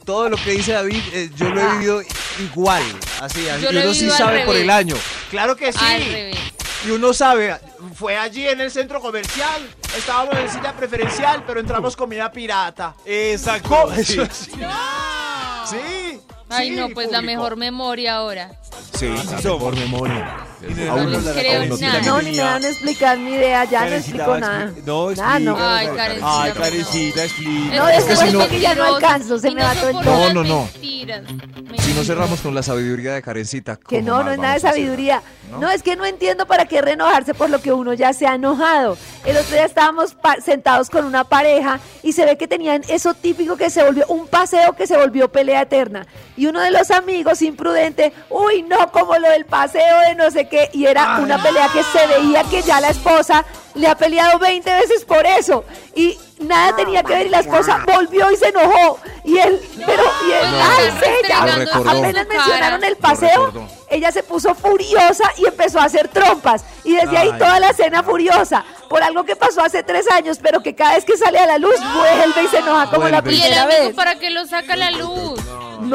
Todo lo que dice David, eh, yo lo he vivido igual, así, así. Yo y lo he uno sí sabe por el año. Claro que sí. Al revés. Y uno sabe, Fue allí en el centro comercial. Estábamos en silla preferencial, pero entramos comida pirata. Exacto. sí. Sí. Ay, sí, no, pues la mejor memoria ahora. Sí, la somos. mejor memoria. No Aún dejamos no a creo Karencita, nada. que No, ni me van a explicar ni idea, ya no explico a nada. No, Nada, no. explica. Ay, Karencita, Ay. Karencita, explica. No, Es después que si no- porque ya no alcanzo, se me va todo el No, no, no. Si no cerramos con la sabiduría de Karencita. Que ¿cómo no, no es nada de a sabiduría. ¿No? ¿No? es que no entiendo para qué reenojarse por lo que uno ya se ha enojado. El otro día estábamos sentados con una pareja y se ve que tenían eso típico que se volvió un paseo que se volvió pelea eterna. Y uno de los amigos imprudente, uy, no, como lo del paseo de no sé qué. Y era una pelea que se veía que ya la esposa le ha peleado 20 veces por eso. Y nada tenía que ver y la esposa volvió y se enojó. Y él, Recordó. apenas mencionaron el paseo, ella se puso furiosa y empezó a hacer trompas. Y desde ahí toda la cena furiosa por algo que pasó hace tres años, pero que cada vez que sale a la luz vuelve y se enoja como la Vuelve. Y el primera amigo vez. para que lo saca a la luz.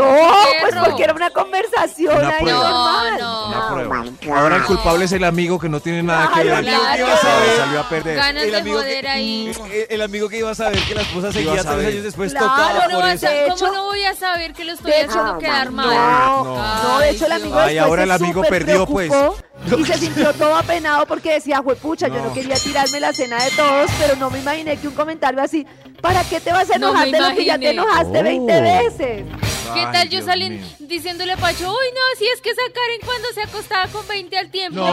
No, pues porque era una conversación Una ahí prueba. normal. No, Una no. prueba. Ahora el culpable es el amigo que no tiene nada que Claro, ver. claro. Que se salió a perder. Ganas El de amigo joder que- ahí. El, el amigo que iba a saber que la esposa Iba a seguía tres saber. años después Claro, tocaba ¿Cómo no, por vas eso. a- De cómo hecho- no voy a saber que lo estoy de haciendo quedar mal? No, No. no, de hecho el amigo Ay, después ahora se el amigo súper perdió, pues. preocupó Y se sintió todo apenado porque decía, juepucha, yo No. no quería tirarme la cena de todos, pero no me imaginé que un comentario así, ¿para qué te vas a No enojar de lo que ya te enojaste Oh. 20 veces? ¿Qué Ay, tal yo salí diciéndole a Pacho, uy, no, si es que esa Karen cuando se acostaba con 20 al tiempo. No,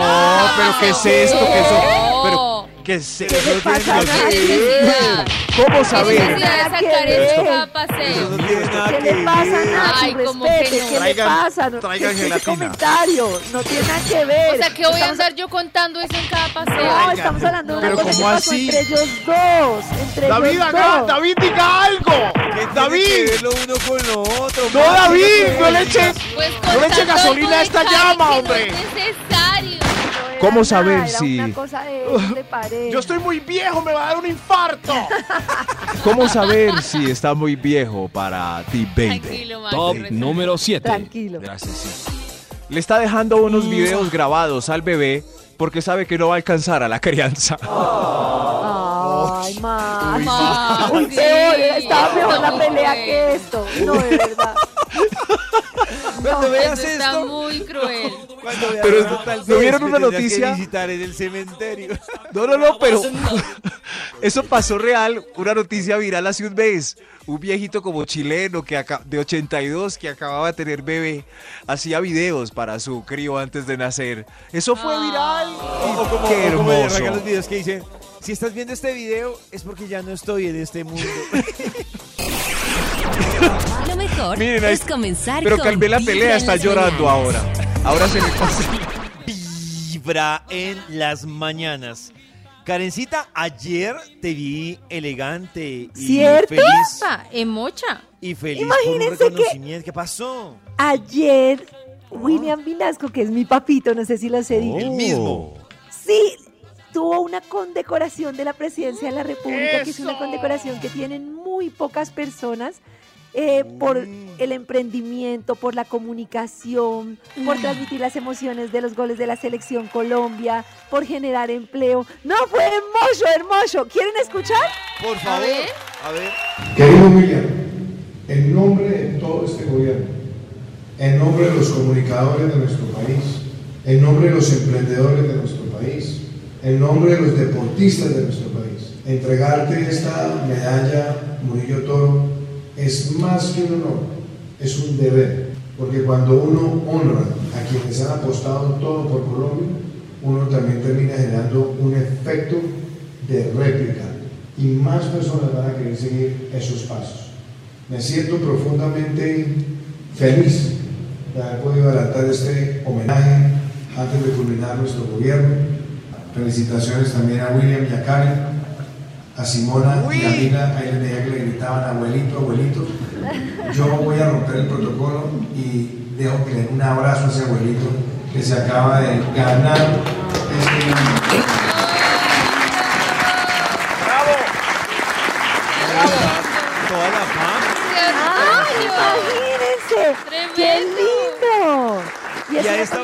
pero ¿qué es esto? ¿Qué eso? Pero, ¿qué es ¿Qué le pasa tiene a nada ¿Qué que? ¿Cómo ¿Qué saber? Nada que ver. ¿Qué que le pasa? Ay, ¿cómo Respete, que no? ¿qué Traigan- le pasa? No, traigan ¿qué es ese gelatina. comentario? No tiene nada que ver. O sea, que voy a andar yo contando eso en cada paseo. No, estamos hablando de una cosa que ¿cómo pasó entre ellos dos. Entre David, ellos acá, dos. David, diga algo. ¿Qué tiene que David. lo uno con lo otro? No? David, no le eches. Pues No le gasolina a esta llama, que hombre. No es necesario. ¿Cómo nada, saber si- una cosa de ellos, de pareja. Yo estoy muy viejo, me va a dar un infarto. ¿Cómo saber si está muy viejo para ti, baby? Tranquilo, Max. Top número 7. Tranquilo. Gracias, sí. Le está dejando unos videos grabados al bebé porque sabe que no va a alcanzar a la crianza. Ay, Max. Max, Uy, sí. peor, estaba mejor la pelea que esto. No, de verdad. Cuando veas Eso está esto, muy cruel. cuando veas Pero esto, tal ¿no vieron una tendrás que noticia? visitar en el cementerio. No, no, no, pero eso pasó real, una noticia viral hace un mes. Un viejito como chileno que aca- de 82 que acababa de tener bebé hacía videos para su crío antes de nacer. Eso fue viral. O como, Qué o como hermoso. arrancan los videos que dicen, si estás viendo este video es porque ya no estoy en este mundo. Lo mejor Miren, es comenzar Pero con calmé la pelea, está llorando mañanas. ahora. Ahora se le pasa. Vibra en las mañanas. Karencita, ayer te vi elegante y ¿Cierto? feliz. Ah, en mocha. Y feliz Imagínense por un que- reconocimiento. ¿Qué pasó? Ayer, William Vinasco, que es mi papito, no sé si los he dicho. El mismo. Sí, tuvo una condecoración de la presidencia de la República, que es una ¡Eso! condecoración que tienen muy pocas personas eh, por el emprendimiento, por la comunicación, por transmitir las emociones de los goles de la selección Colombia, por generar empleo. No, fue hermoso, hermoso. ¿Quieren escuchar? Por favor. A ver. Querido William, en nombre de todo este gobierno, en nombre de los comunicadores de nuestro país, en nombre de los emprendedores de nuestro país, en nombre de los deportistas de nuestro país, entregarte esta medalla Murillo Toro es más que un honor, es un deber, porque cuando uno honra a quienes han apostado todo por Colombia, uno también termina generando un efecto de réplica y más personas van a querer seguir esos pasos. Me siento profundamente feliz de haber podido adelantar este homenaje antes de culminar nuestro gobierno. Felicitaciones también a William y a Karen, a Simona y a Lina, ahí les veía que le gritaban abuelito, abuelito. Yo voy a romper el protocolo y dejo que le den un abrazo a ese abuelito que se acaba de ganar este. ¡Ay, imagínense! ¡Qué Tremendo. lindo! Y Y a esta-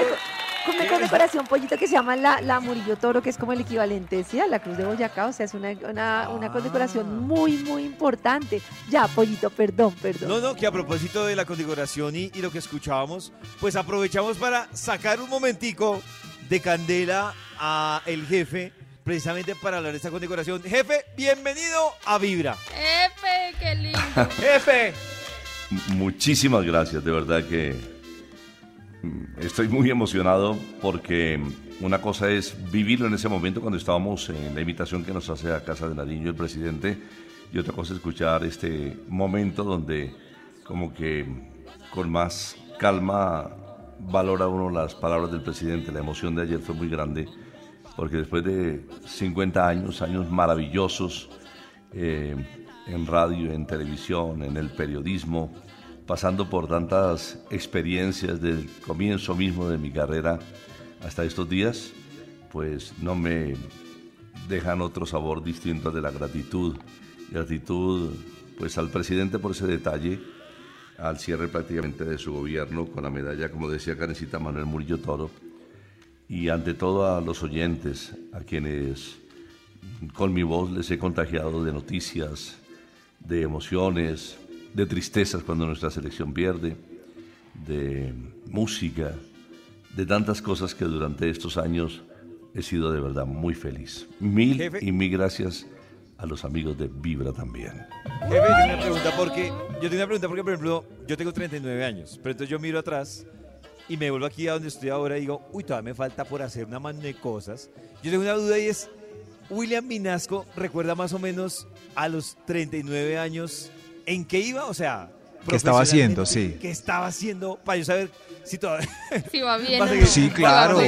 con una condecoración, pollito, que se llama la, la Murillo Toro, que es como el equivalente, ¿sí? A la Cruz de Boyacá, o sea, es una, una, una condecoración muy, muy importante. Ya, pollito, perdón, perdón. No, no, que a propósito de la condecoración y, y lo que escuchábamos, pues aprovechamos para sacar un momentico de candela a el jefe, precisamente para hablar de esta condecoración. Jefe, bienvenido a Vibra. Efe, qué lindo. Jefe, Muchísimas gracias, de verdad que estoy muy emocionado porque una cosa es vivirlo en ese momento cuando estábamos en la invitación que nos hace a Casa de Nariño el presidente y otra cosa es escuchar este momento donde como que con más calma valora uno las palabras del presidente. La emoción de ayer fue muy grande porque después de 50 años, años maravillosos, eh, en radio, en televisión, en el periodismo, pasando por tantas experiencias del comienzo mismo de mi carrera hasta estos días, pues no me dejan otro sabor distinto de la gratitud. Gratitud pues al presidente por ese detalle, al cierre prácticamente de su gobierno con la medalla, como decía Karencita Manuel Murillo Toro, y ante todo a los oyentes, a quienes con mi voz les he contagiado de noticias, de emociones, de tristezas cuando nuestra selección pierde, de música, de tantas cosas que durante estos años he sido de verdad muy feliz. Mil y mil gracias a los amigos de Vibra también. Jefe, yo tengo una pregunta porque, yo tengo una pregunta porque, por ejemplo, yo tengo 39 años, pero entonces yo miro atrás y me vuelvo aquí a donde estoy ahora y digo, uy, todavía me falta por hacer una mano de cosas. Yo tengo una duda y es, William Minasco recuerda más o menos a los 39 años en qué iba, o sea, ¿Qué estaba haciendo? Sí. ¿Qué estaba haciendo para yo saber si todavía Si va bien. Va. Sí, claro.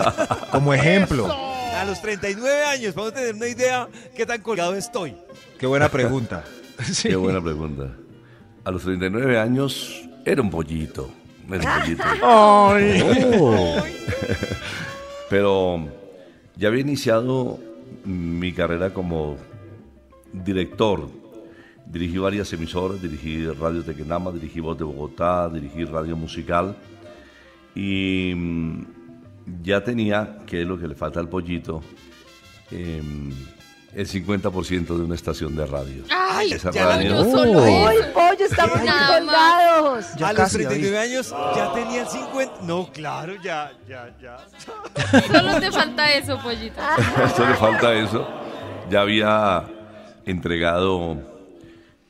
Como ejemplo. a los 39 años, vamos a tener una idea qué tan colgado estoy. Qué buena pregunta. Sí. Qué buena pregunta. A los 39 años era un pollito. Era un pollito. Oh. Pero ya había iniciado mi carrera como director. Dirigí varias emisoras, dirigí Radio Tequenama, dirigí Voz de Bogotá, dirigí Radio Musical. Y mm, ya tenía, que es lo que le falta al pollito, em, el 50% de una estación de radio. Ay, Esa ya radio- no solo ¡Uy, eso. pollo! Estamos colgados. a los casi, 39 años ya tenía el 50. No, claro, ya, ya, ya. Solo te falta eso, pollito. Solo falta eso. Ya había entregado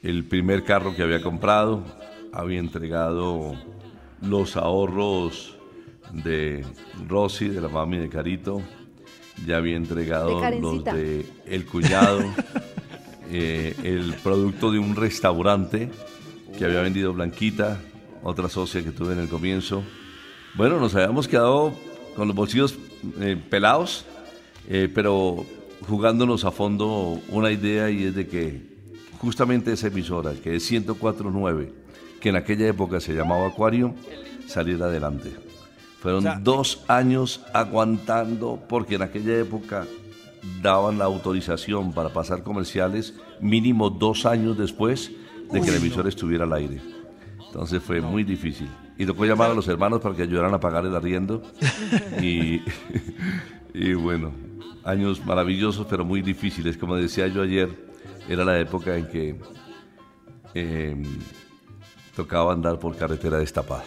el primer carro que había comprado, había entregado los ahorros de Rosy, de la mami de Carito, ya había entregado De los de el cuñado, eh, el producto de un restaurante que había vendido Blanquita, otra socia que tuve en el comienzo. Bueno, nos habíamos quedado con los bolsillos eh, pelados, eh, pero jugándonos a fondo una idea y es de que justamente esa emisora, que es 104.9, que en aquella época se llamaba Acuario, saliera adelante. Fueron O sea, dos años aguantando porque en aquella época daban la autorización para pasar comerciales mínimo dos años después de que la emisora estuviera al aire. Entonces fue muy difícil. Y tocó llamar a los hermanos para que ayudaran a pagar el arriendo. y, y bueno, años maravillosos pero muy difíciles. Como decía yo ayer, era la época en que eh, tocaba andar por carretera destapada.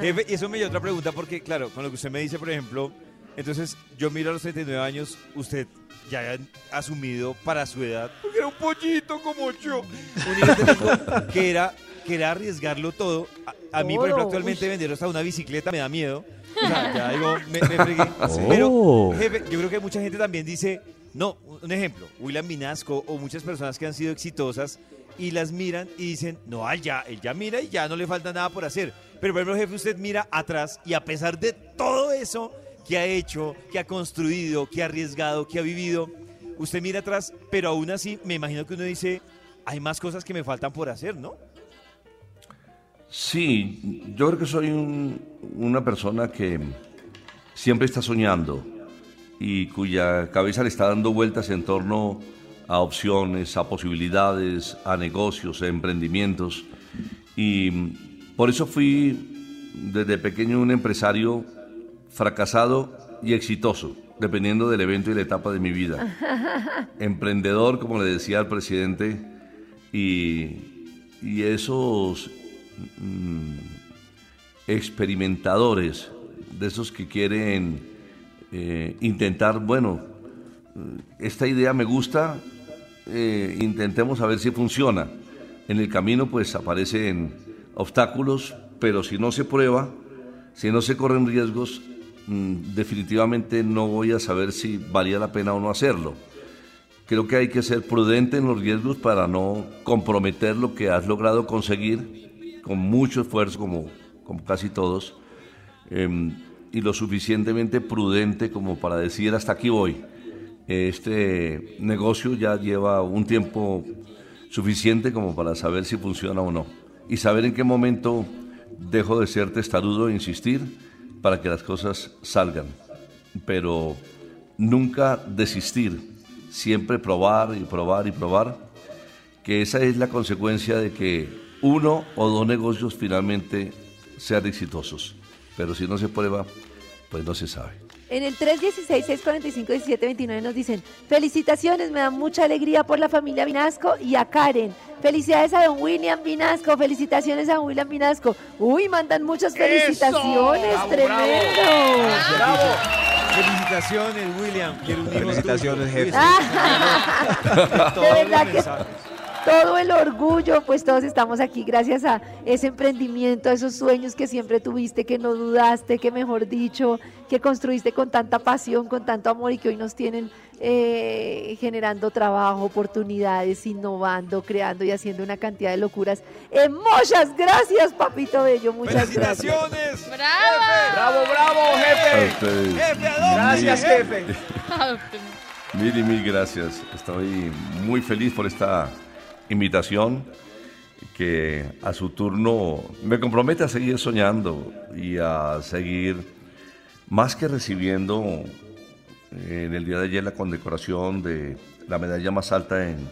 Jefe, y eso me dio otra pregunta porque, claro, con lo que usted me dice, por ejemplo, entonces yo miro a los 39 años, usted ya ha asumido para su edad, porque era un pollito como yo, un que era, que era arriesgarlo todo. A, a mí, por ejemplo, actualmente uy. vender hasta una bicicleta me da miedo. O sea, ya digo, me, me fregué. Pero, jefe, yo creo que mucha gente también dice, no, un ejemplo, William Minasco o muchas personas que han sido exitosas y las miran y dicen, no, ya, él ya mira y ya no le falta nada por hacer. Pero, por ejemplo, jefe, usted mira atrás y a pesar de todo eso que ha hecho, que ha construido, que ha arriesgado, que ha vivido, usted mira atrás, pero aún así me imagino que uno dice, hay más cosas que me faltan por hacer, ¿no? Sí, yo creo que soy un- una persona que siempre está soñando y cuya cabeza le está dando vueltas en torno a opciones, a posibilidades, a negocios, a emprendimientos. Y por eso fui desde pequeño un empresario fracasado y exitoso, dependiendo del evento y la etapa de mi vida. Emprendedor, como le decía al presidente, y, y esos mm, experimentadores, de esos que quieren eh, intentar, bueno, esta idea me gusta, eh, intentemos a ver si funciona. En el camino pues aparecen obstáculos, pero si no se prueba, si no se corren riesgos, mm, definitivamente no voy a saber si valía la pena o no hacerlo. Creo que hay que ser prudente en los riesgos para no comprometer lo que has logrado conseguir con mucho esfuerzo, como, como casi todos, em, y lo suficientemente prudente como para decir hasta aquí voy. Este negocio ya lleva un tiempo suficiente como para saber si funciona o no y saber en qué momento dejo de ser testarudo e insistir para que las cosas salgan. Pero nunca desistir, siempre probar y probar y probar, que esa es la consecuencia de que uno o dos negocios finalmente sean exitosos. Pero si no se prueba, pues no se sabe. En el 316-645-1729 nos dicen, felicitaciones, me da mucha alegría por la familia Vinasco y a Karen. Felicidades a don William Vinasco, felicitaciones a don William Vinasco. Uy, mandan muchas felicitaciones, tremendo. Bravo. Felicitaciones, William. Felicitaciones, jefe. de verdad que todo el orgullo, pues todos estamos aquí gracias a ese emprendimiento, a esos sueños que siempre tuviste, que no dudaste, que mejor dicho, que construiste con tanta pasión, con tanto amor y que hoy nos tienen eh, generando trabajo, oportunidades, innovando, creando y haciendo una cantidad de locuras. Eh, muchas gracias, papito bello, muchas gracias. ¡Bravo! ¡Bravo, bravo, jefe! Jefe, Gracias, jefe. Mil y mil gracias. Estoy muy feliz por esta invitación que a su turno me compromete a seguir soñando y a seguir más que recibiendo eh, en el día de ayer la condecoración de la medalla más alta en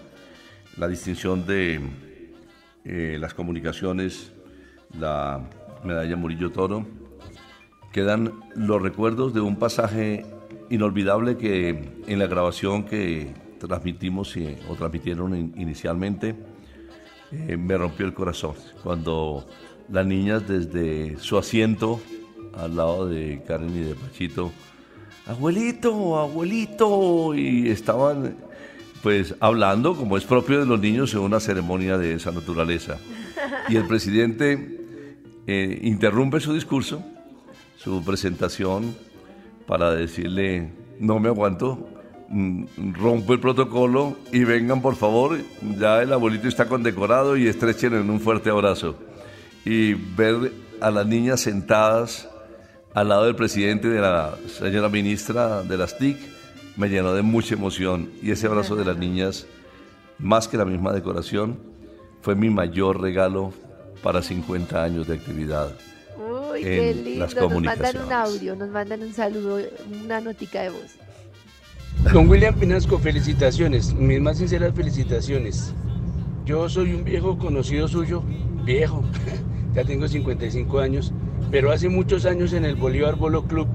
la distinción de eh, las comunicaciones, la medalla Murillo Toro, quedan los recuerdos de un pasaje inolvidable que en la grabación que transmitimos o transmitieron inicialmente, eh, me rompió el corazón. Cuando las niñas desde su asiento, al lado de Karen y de Pachito, abuelito, abuelito, y estaban pues hablando como es propio de los niños en una ceremonia de esa naturaleza. Y el presidente eh, interrumpe su discurso, su presentación, para decirle, no me aguanto, rompo el protocolo y vengan por favor, ya el abuelito está condecorado y estrechen en un fuerte abrazo. Y ver a las niñas sentadas al lado del presidente y de la señora ministra de las TIC me llenó de mucha emoción y ese abrazo de las niñas, más que la misma decoración, fue mi mayor regalo para 50 años de actividad. Uy, qué lindo. Nos mandan un audio, nos mandan un saludo, una notica de voz. Don William Pinasco, felicitaciones, mis más sinceras felicitaciones. Yo soy un viejo conocido suyo, viejo, ya tengo 55 años, pero hace muchos años en el Bolívar Bolo Club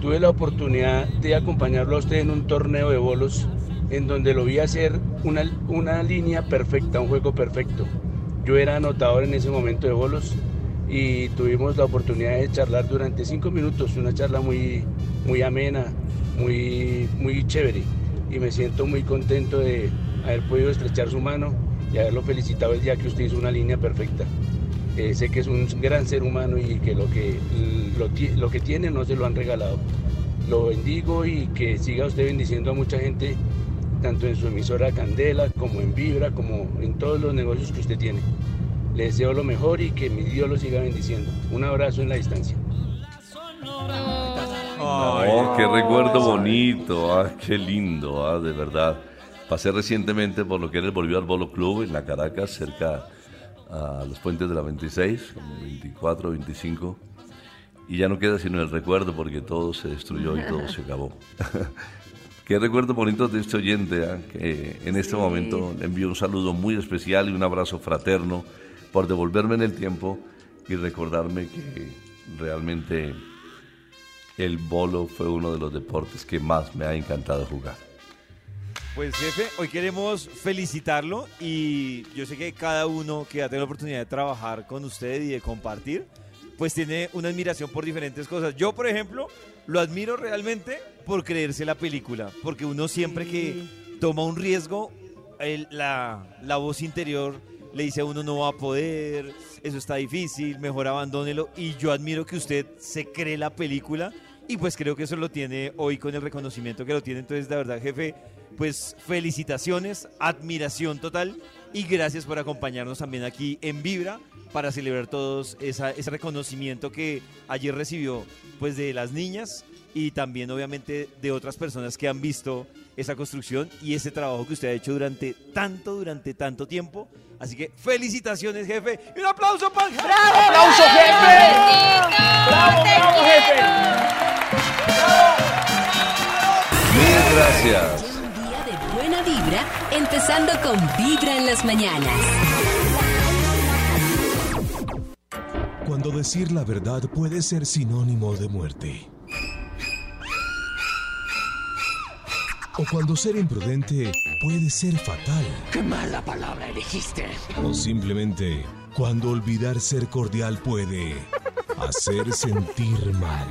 tuve la oportunidad de acompañarlo a usted en un torneo de bolos en donde lo vi hacer una, una línea perfecta, un juego perfecto. Yo era anotador en ese momento de bolos y tuvimos la oportunidad de charlar durante cinco minutos, una charla muy, muy amena, muy, muy chévere y me siento muy contento de haber podido estrechar su mano y haberlo felicitado el día que usted hizo una línea perfecta. Eh, sé que es un gran ser humano y que lo que, lo, que tiene no se lo han regalado. Lo bendigo y que siga usted bendiciendo a mucha gente, tanto en su emisora Candela como en Vibra, como en todos los negocios que usted tiene. Le deseo lo mejor y que mi Dios lo siga bendiciendo. Un abrazo en la distancia. Oh, qué recuerdo bonito, ah, qué lindo, ah, de verdad. Pasé recientemente por lo que era el Bolívar Bolo Club en la Caracas, cerca a los puentes de la 26, como 24, 25, y ya no queda sino el recuerdo porque todo se destruyó y todo se acabó. qué recuerdo bonito de este oyente, ah, que en este momento le envío un saludo muy especial y un abrazo fraterno por devolverme en el tiempo y recordarme que realmente el bolo fue uno de los deportes que más me ha encantado jugar. Pues jefe, hoy queremos felicitarlo y yo sé que cada uno que ha tenido la oportunidad de trabajar con usted y de compartir, pues tiene una admiración por diferentes cosas. Yo, por ejemplo, lo admiro realmente por creerse la película, porque uno siempre que toma un riesgo, la, la voz interior le dice a uno no va a poder, eso está difícil, mejor abandónelo. Y yo admiro que usted se cree la película y pues creo que eso lo tiene hoy con el reconocimiento que lo tiene. Entonces, la verdad, jefe, pues felicitaciones, admiración total y gracias por acompañarnos también aquí en Vibra para celebrar todos esa- ese reconocimiento que ayer recibió pues de las niñas y también obviamente de otras personas que han visto esa construcción y ese trabajo que usted ha hecho durante tanto, durante tanto tiempo. Así que felicitaciones, jefe. Y un aplauso para el jefe. ¡Aplauso, jefe! ¡Bravo, bravo, jefe! Mil gracias. Un día de buena vibra, empezando con Vibra en las mañanas. Cuando decir la verdad puede ser sinónimo de muerte. O cuando ser imprudente puede ser fatal. ¡Qué mala palabra elegiste! O simplemente cuando olvidar ser cordial puede hacer sentir mal.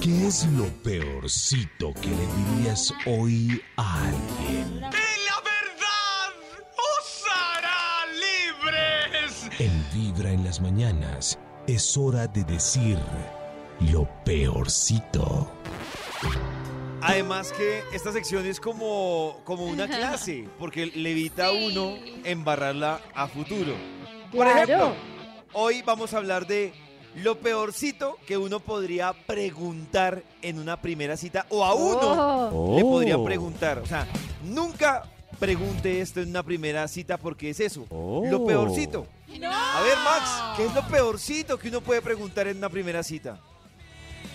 ¿Qué es lo peorcito que le dirías hoy a alguien? ¡Os hará libres! En Vibra en las mañanas es hora de decir lo peorcito. Además que esta sección es como, como una clase, porque le evita a uno embarrarla a futuro. Por Claro. ejemplo, hoy vamos a hablar de lo peorcito que uno podría preguntar en una primera cita o a uno Oh. le podría preguntar. O sea, nunca pregunte esto en una primera cita porque es eso, lo peorcito. A ver, Max, ¿qué es lo peorcito que uno puede preguntar en una primera cita?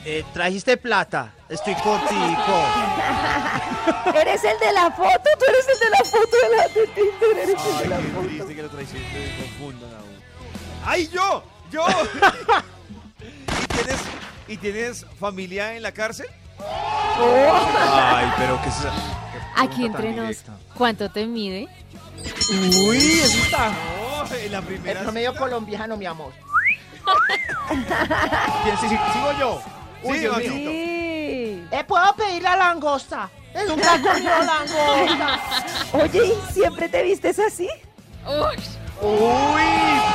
Eh, trajiste plata. Estoy contigo. ¿Eres el de la foto? ¿Tú eres el de la foto de la de Tinder? ¿Eres el de la foto? triste que lo confundan. ¡Ay, yo! ¡Yo! ¿Y, tienes, ¿Y tienes familia en la cárcel? Ay, pero que se... Aquí entre nos, ¿cuánto te mide? Uy, eso está. No, en la El primera promedio colombiano, mi amor. ¿Quién sí, sí, sigo yo? Uy, Sí. Sí. Eh, ¿Puedo pedir la langosta? Nunca he comido langosta. Oye, ¿y siempre te vistes así? Uy, Uy,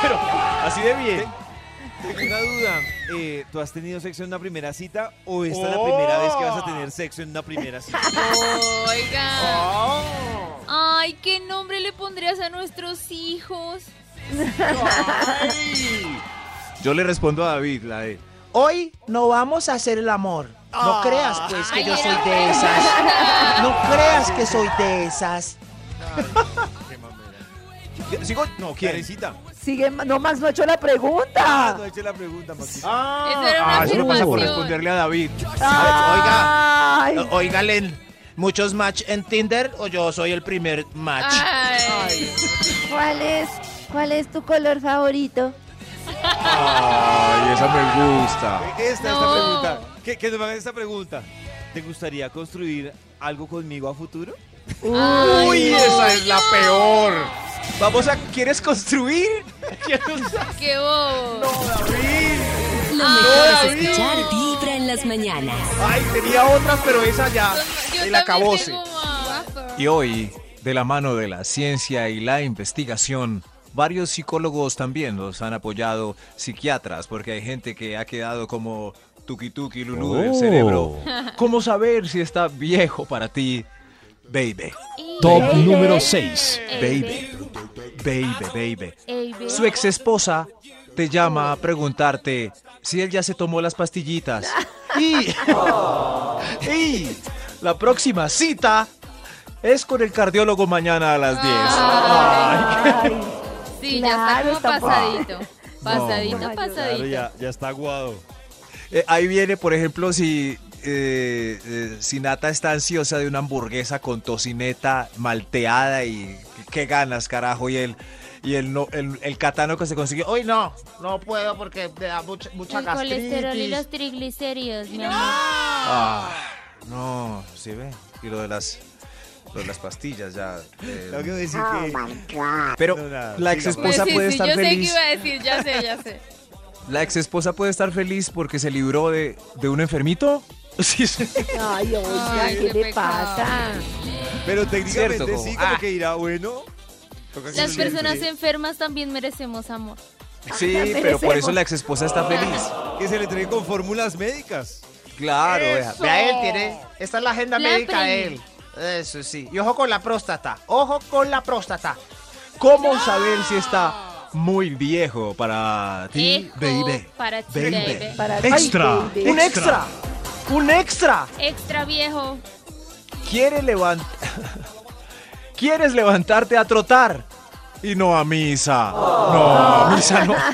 pero así de bien. Tengo una duda. Eh, ¿Tú has tenido sexo en una primera cita o esta es la primera vez que vas a tener sexo en una primera cita? oiga. Oh. Ay, ¿qué nombre le pondrías a nuestros hijos? Ay. Yo le respondo a David, la de... Hoy no vamos a hacer el amor. No creas, pues, que Ay, yo soy de esas. No creas que soy de esas. ¿Sigo? No, Karencita. Sigue, no, Max no ha hecho la Ah, pregunta. no eche la pregunta, Maxito. Eso una Ah, eso no pasa por responderle a David. Ay, Oígale, ¿muchos match en Tinder o yo soy el primer match? Ay. ¿cuál es, ¿cuál es tu color favorito? Ay, esa me gusta. Esta, No. esta pregunta. Que, que nos hagan esta pregunta. ¿Te gustaría construir algo conmigo a futuro? Uy, esa es la peor. Vamos a... ¿Quieres construir? ¡Qué bobo! Lo mejor es escuchar Vibra en las mañanas. Ay, tenía otras, pero esa ya. Yo El acabose. Y hoy, de la mano de la ciencia y la investigación, varios psicólogos también nos han apoyado, psiquiatras, porque hay gente que ha quedado como tuki tuki lulú del cerebro. ¿Cómo saber si está viejo para ti, baby? Top número 6. Baby, baby, baby. Su ex esposa te llama a preguntarte si él ya se tomó las pastillitas. Y, y la próxima cita es con el cardiólogo mañana a las 10. Ay. Sí, Claro, ya está está como pasadito. Pasadito, No, pasadito. Claro, ya, ya está aguado. Eh, ahí viene, por ejemplo, si, eh, eh, si Nata está ansiosa de una hamburguesa con tocineta malteada y qué ganas, carajo, y el, y el, no, el, el catano que se consiguió. Hoy no, no puedo porque me da mucha, mucha El colesterol y gastritis. los triglicéridos, mi amor. Ah, no, sí ve. Y lo de las, lo de las pastillas ya. eh, Tengo que decir que... pero No, nada, la ex esposa sí, puede sí, estar yo sé que feliz. iba a decir, ya sé, ya sé. La ex esposa puede estar feliz porque se libró de, de un enfermito. Sí, sí. Ay, oiga, Ay, ¿qué qué le pecado. pasa? Pero técnicamente Cierto, sí, como- ah. que dirá, bueno, Toca Las personas enfermas también merecemos amor. Sí, pero por eso la ex esposa está feliz. Que se le entregue con fórmulas médicas. Claro, vea. Vea, él tiene. Esta es la agenda médica de él. Eso sí. Y ojo con la próstata. Ojo con la próstata. ¿Cómo saber si está muy viejo para ti, Ejo baby? para ti, Baby. baby. Para Extra. Ay, baby. Un extra. Un extra. Extra viejo. Quiere levant... ¿Quieres levantarte a trotar? Y no a misa. No, a misa no.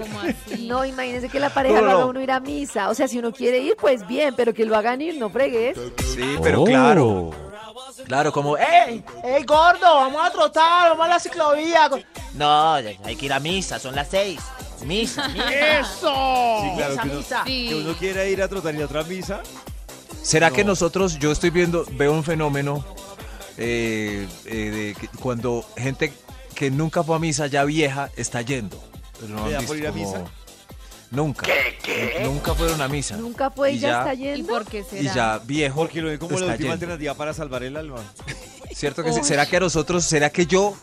¿Cómo así? No, imagínense que la pareja No, no, lo haga no. uno ir a misa. O sea, si uno quiere ir, pues bien, pero que lo hagan ir, no fregues. Sí, pero claro. Claro, como, ¡eh! ¡Ey! ¡Ey, gordo! Vamos a trotar, vamos a la ciclovía. No, hay que ir a misa, son las seis. Misa, misa. ¡Eso! Sí, claro, Misa, que uno, misa. Sí. que uno quiera ir a trotar y a otra misa. ¿Será que No. nosotros, yo estoy viendo, veo un fenómeno eh, eh, de que cuando gente que nunca fue a misa ya vieja está yendo? Pero no ¿Le han da por visto ir a como- misa? Nunca. Nunca fueron a misa. Nunca fue y Y ya, ya- está ¿Y yendo. por qué será? Y ya viejo. Porque lo ven como la está última yendo. alternativa para salvar el alma. ¿Cierto que sí? Uy. ¿Será que a nosotros, será que yo,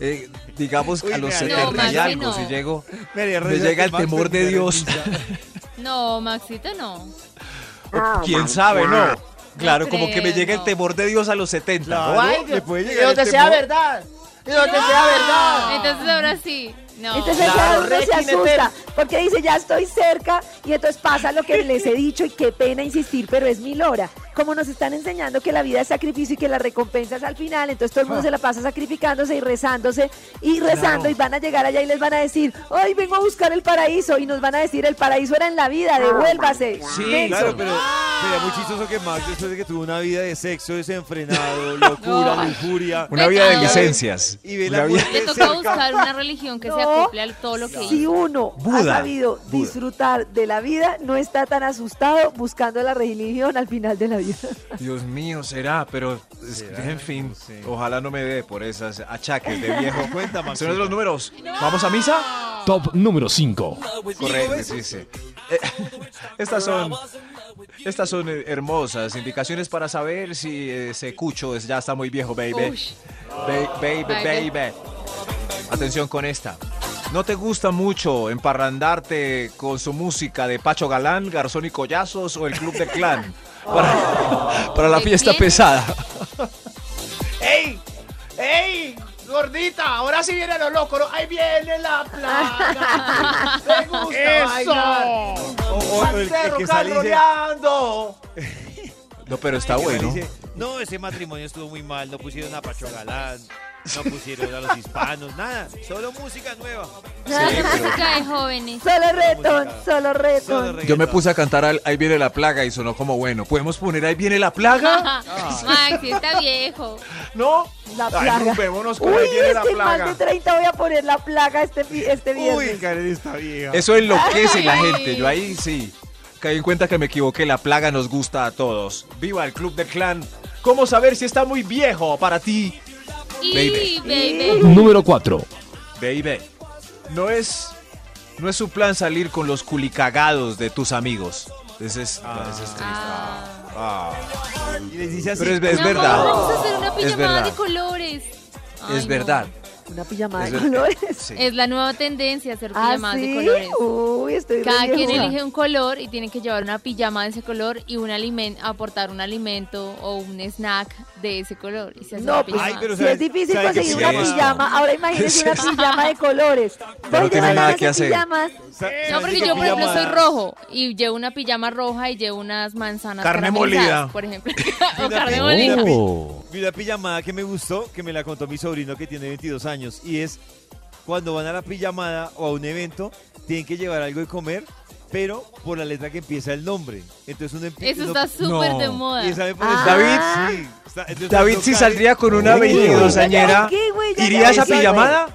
eh, digamos, Uy, a los me 70 No, y algo, no. si llego, Me, llega el temor de Dios? No, Maxito, no. ¿Quién sabe, no? Claro, No como que me creo, llega el no. temor de Dios a los 70. Claro, Guay, le puede y llegar el donde sea temor. verdad. Y donde sea verdad. Entonces ahora sí. No. Entonces Claro, uno se asusta porque dice ya estoy cerca y entonces pasa lo que les he dicho y qué pena insistir, pero es mil hora. Como nos están enseñando que la vida es sacrificio y que la recompensa es al final, entonces todo el mundo se la pasa sacrificándose y rezándose y rezando Claro. y van a llegar allá y les van a decir, hoy vengo a buscar el paraíso y nos van a decir el paraíso era en la vida, devuélvase. Sí, Menso. Claro, pero sería muy chistoso que Max, después de que tuvo una vida de sexo desenfrenado, locura, No. lujuria, Una vida de licencias. y ve la vida- Le toca cerca. buscar una religión que se No. Acople a todo lo que Si hizo. uno Buda, ha sabido Buda. disfrutar de la vida, no está tan asustado buscando la religión al final de la vida. Dios mío, será, pero en fin, ojalá no me dé por esas achaques de viejo. Cuenta, Son los números. ¿Vamos a misa? Top número 5. Correcto, sí, sí. Eh, estas son, estas son eh, hermosas indicaciones para saber si ese cucho es- ya está muy viejo, baby. Ush. Ba- baby, Baby. baby. Atención con esta. ¿No te gusta mucho emparrandarte con su música de Pacho Galán, Garzón y Collazos o el Club de Clan? Para, para la ¿De fiesta pesada. ¡Ey! ¡Ey! Gordita, ahora sí viene lo loco. ¿no? Ahí viene la plaga. Me gusta bailar. O- o el- el Perro que sale y dice- carroneando. No, pero está bueno. dice, no, ese matrimonio estuvo muy mal, no pusieron a Pacho Galán, no pusieron a los hispanos, nada, solo música nueva. Música de jóvenes. Solo retón, solo Solo retón. reggaetón. Yo me puse a cantar al- Ahí viene la plaga y sonó como bueno. ¿Podemos poner Ahí viene la plaga? Maxi está viejo. ¿No? La Ay, plaga. rompémonos con Uy, Ahí viene es la que en más plaga. de 30 voy a poner la plaga este, este Uy, viernes. Karen está vieja. Eso enloquece la Ay. gente. Yo ahí sí. Caí en cuenta que me equivoqué. La plaga nos gusta a todos. ¡Viva el Club del Clan! ¿Cómo saber si está muy viejo para ti? Y Baby. baby. Número 4. Baby. No es. No es su plan salir con los culicagados de tus amigos. Ese es, ese es triste. Ah. Ah. Y les dice así, Pero es, es verdad. Vamos a hacer una Es pijamada verdad. de colores. Ay, Es no. verdad. Una pijamada Es de ver- colores. Sí. Es la nueva tendencia hacer ¿Ah, pijamadas sí? de colores. Uy, estoy Cada quien elige un color y tiene que llevar una pijama de ese color y un alimento, aportar un alimento o un snack de ese color. Y se hace No, una pues pijama. Ay, pero si ¿sabe- es difícil conseguir una pijama, ahora imagínense una pijama de colores. Voy no tiene nada que hacer. pijamas. No, ¿sabes porque yo, por ejemplo, soy rojo y llevo una pijama roja y llevo unas manzanas Carne molida. por ejemplo. o Una carne molida. Vi una pijamada que me gustó, que me la contó mi sobrino que tiene 22 años, y es cuando van a la pijamada o a un evento, tienen que llevar algo de comer, pero por la letra que empieza el nombre. Entonces uno empie- Eso uno- está súper No. de moda. y sabe por Ah. David, sí, está- entonces David, si saldría con una Oh. 22 añera, ¿iría a esa pijamada?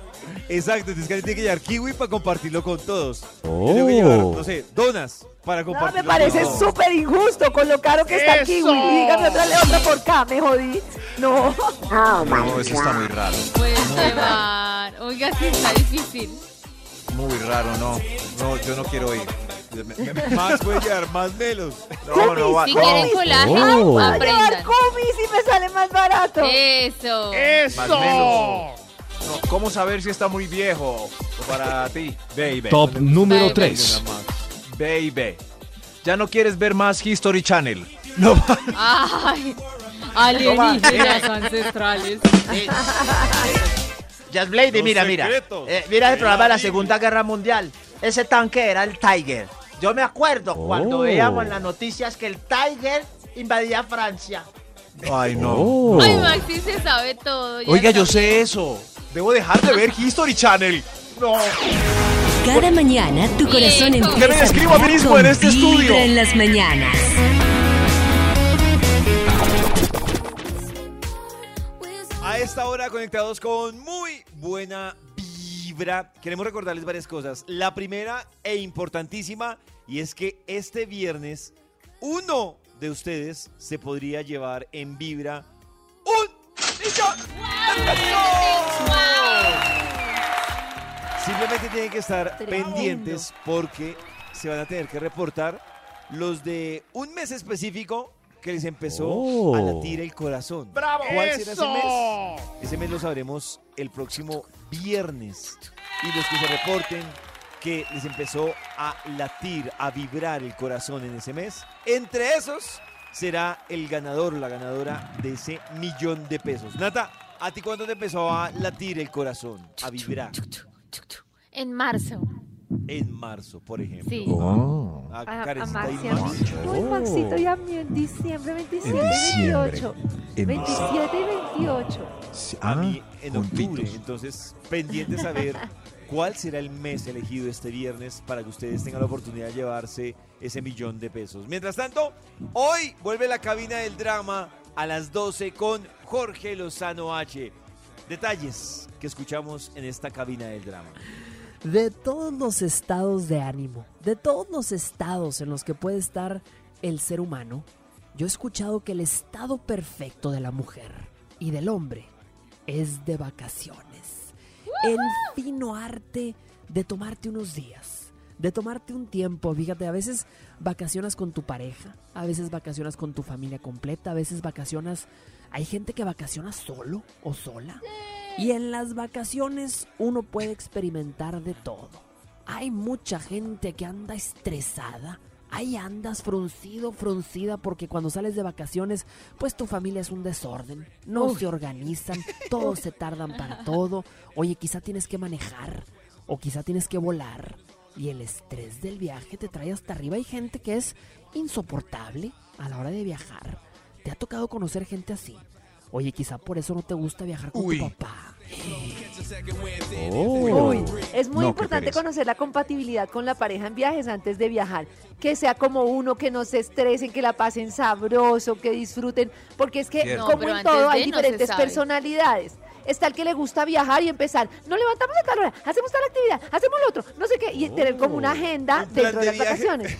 Exacto, entonces Karen tiene que llevar kiwi para compartirlo con todos. Oh. Que llevar, no sé, donas para No, compartirlo me parece súper injusto con lo caro que está ¡Eso! kiwi. Dígame otra, otra por acá, me jodí. No. No, eso está muy raro. Puede llevar. Oiga, sí está difícil. Muy raro, no. No, yo no quiero ir. Max puede llevar más melos. No, no, va- Si no. quieren colágeno, Oh. Aprendan. cumis y me sale más barato. Eso. Más menos. No, ¿Cómo saber si está muy viejo para ti, baby? Top número Baby. 3. Baby. ¿Ya no quieres ver más History Channel? No. Ay, alienígenas ancestrales. Just Blade, Los mira, mira. Eh, mira el programa de la Segunda Guerra Mundial. Ese tanque era el Tiger. Yo me acuerdo cuando Oh. veíamos en las noticias que el Tiger invadía Francia. Ay, no. Oh. Ay, Maxi se sabe todo. ya Oiga, yo sé eso. Debo dejar de ver History Channel. No. Cada mañana tu corazón empieza ¿Qué me describo a mí mismo en este Vibra estudio? en las mañanas. A esta hora conectados con muy buena vibra. Queremos recordarles varias cosas. La primera e importantísima y es que este viernes uno de ustedes se podría llevar en vibra un millón de pesos. Simplemente tienen que estar Tremendo. pendientes porque se van a tener que reportar los de un mes específico que les empezó Oh. a latir el corazón. ¡Bravo! ¿Cuál será ese mes? Ese mes lo sabremos el próximo viernes. Y los que se reporten que les empezó a latir, a vibrar el corazón en ese mes, entre esos será el ganador o la ganadora de ese millón de pesos. Nata, ¿a ti cuándo te empezó a latir el corazón, a vibrar? En marzo. En marzo, por ejemplo. Sí. Oh. A, A, a Karencita y Maxi, a mí. Uy, Maxito, y a mí en diciembre 27 En y diciembre. 28. En 27 y 28. Sí, A ah, mí en octubre. Entonces, pendiente saber cuál será el mes elegido este viernes para que ustedes tengan la oportunidad de llevarse ese millón de pesos. Mientras tanto, hoy vuelve la cabina del drama a las 12 con Jorge Lozano H. Detalles que escuchamos en esta cabina del drama. de todos los estados de ánimo, de todos los estados en los que puede estar el ser humano, yo he escuchado que el estado perfecto de la mujer y del hombre es de vacaciones. El fino arte de tomarte unos días, de tomarte un tiempo. Fíjate, a veces vacacionas con tu pareja, a veces vacacionas con tu familia completa, a veces vacacionas... Hay gente que vacaciona solo o sola. Y en las vacaciones uno puede experimentar de todo. Hay mucha gente que anda estresada. Ahí andas fruncido, fruncida, porque cuando sales de vacaciones, pues tu familia es un desorden. No se organizan, todos se tardan para todo. Oye, quizá tienes que manejar, o quizá tienes que volar. Y el estrés del viaje te trae hasta arriba. Hay gente que es insoportable a la hora de viajar. ¿Te ha tocado conocer gente así? Oye, quizá por eso no te gusta viajar con Uy. tu papá. Oh. Uy, es muy No, importante conocer la compatibilidad con la pareja en viajes antes de viajar. Que sea como uno, que no se estresen, que la pasen sabroso, que disfruten. Porque es que. No, como en todo, hay diferentes personalidades. Está el que le gusta viajar y empezar, no levantamos de tal hora, hacemos tal actividad, hacemos lo otro, no sé qué, y tener como una agenda Un plan dentro de, de las viaje. vacaciones.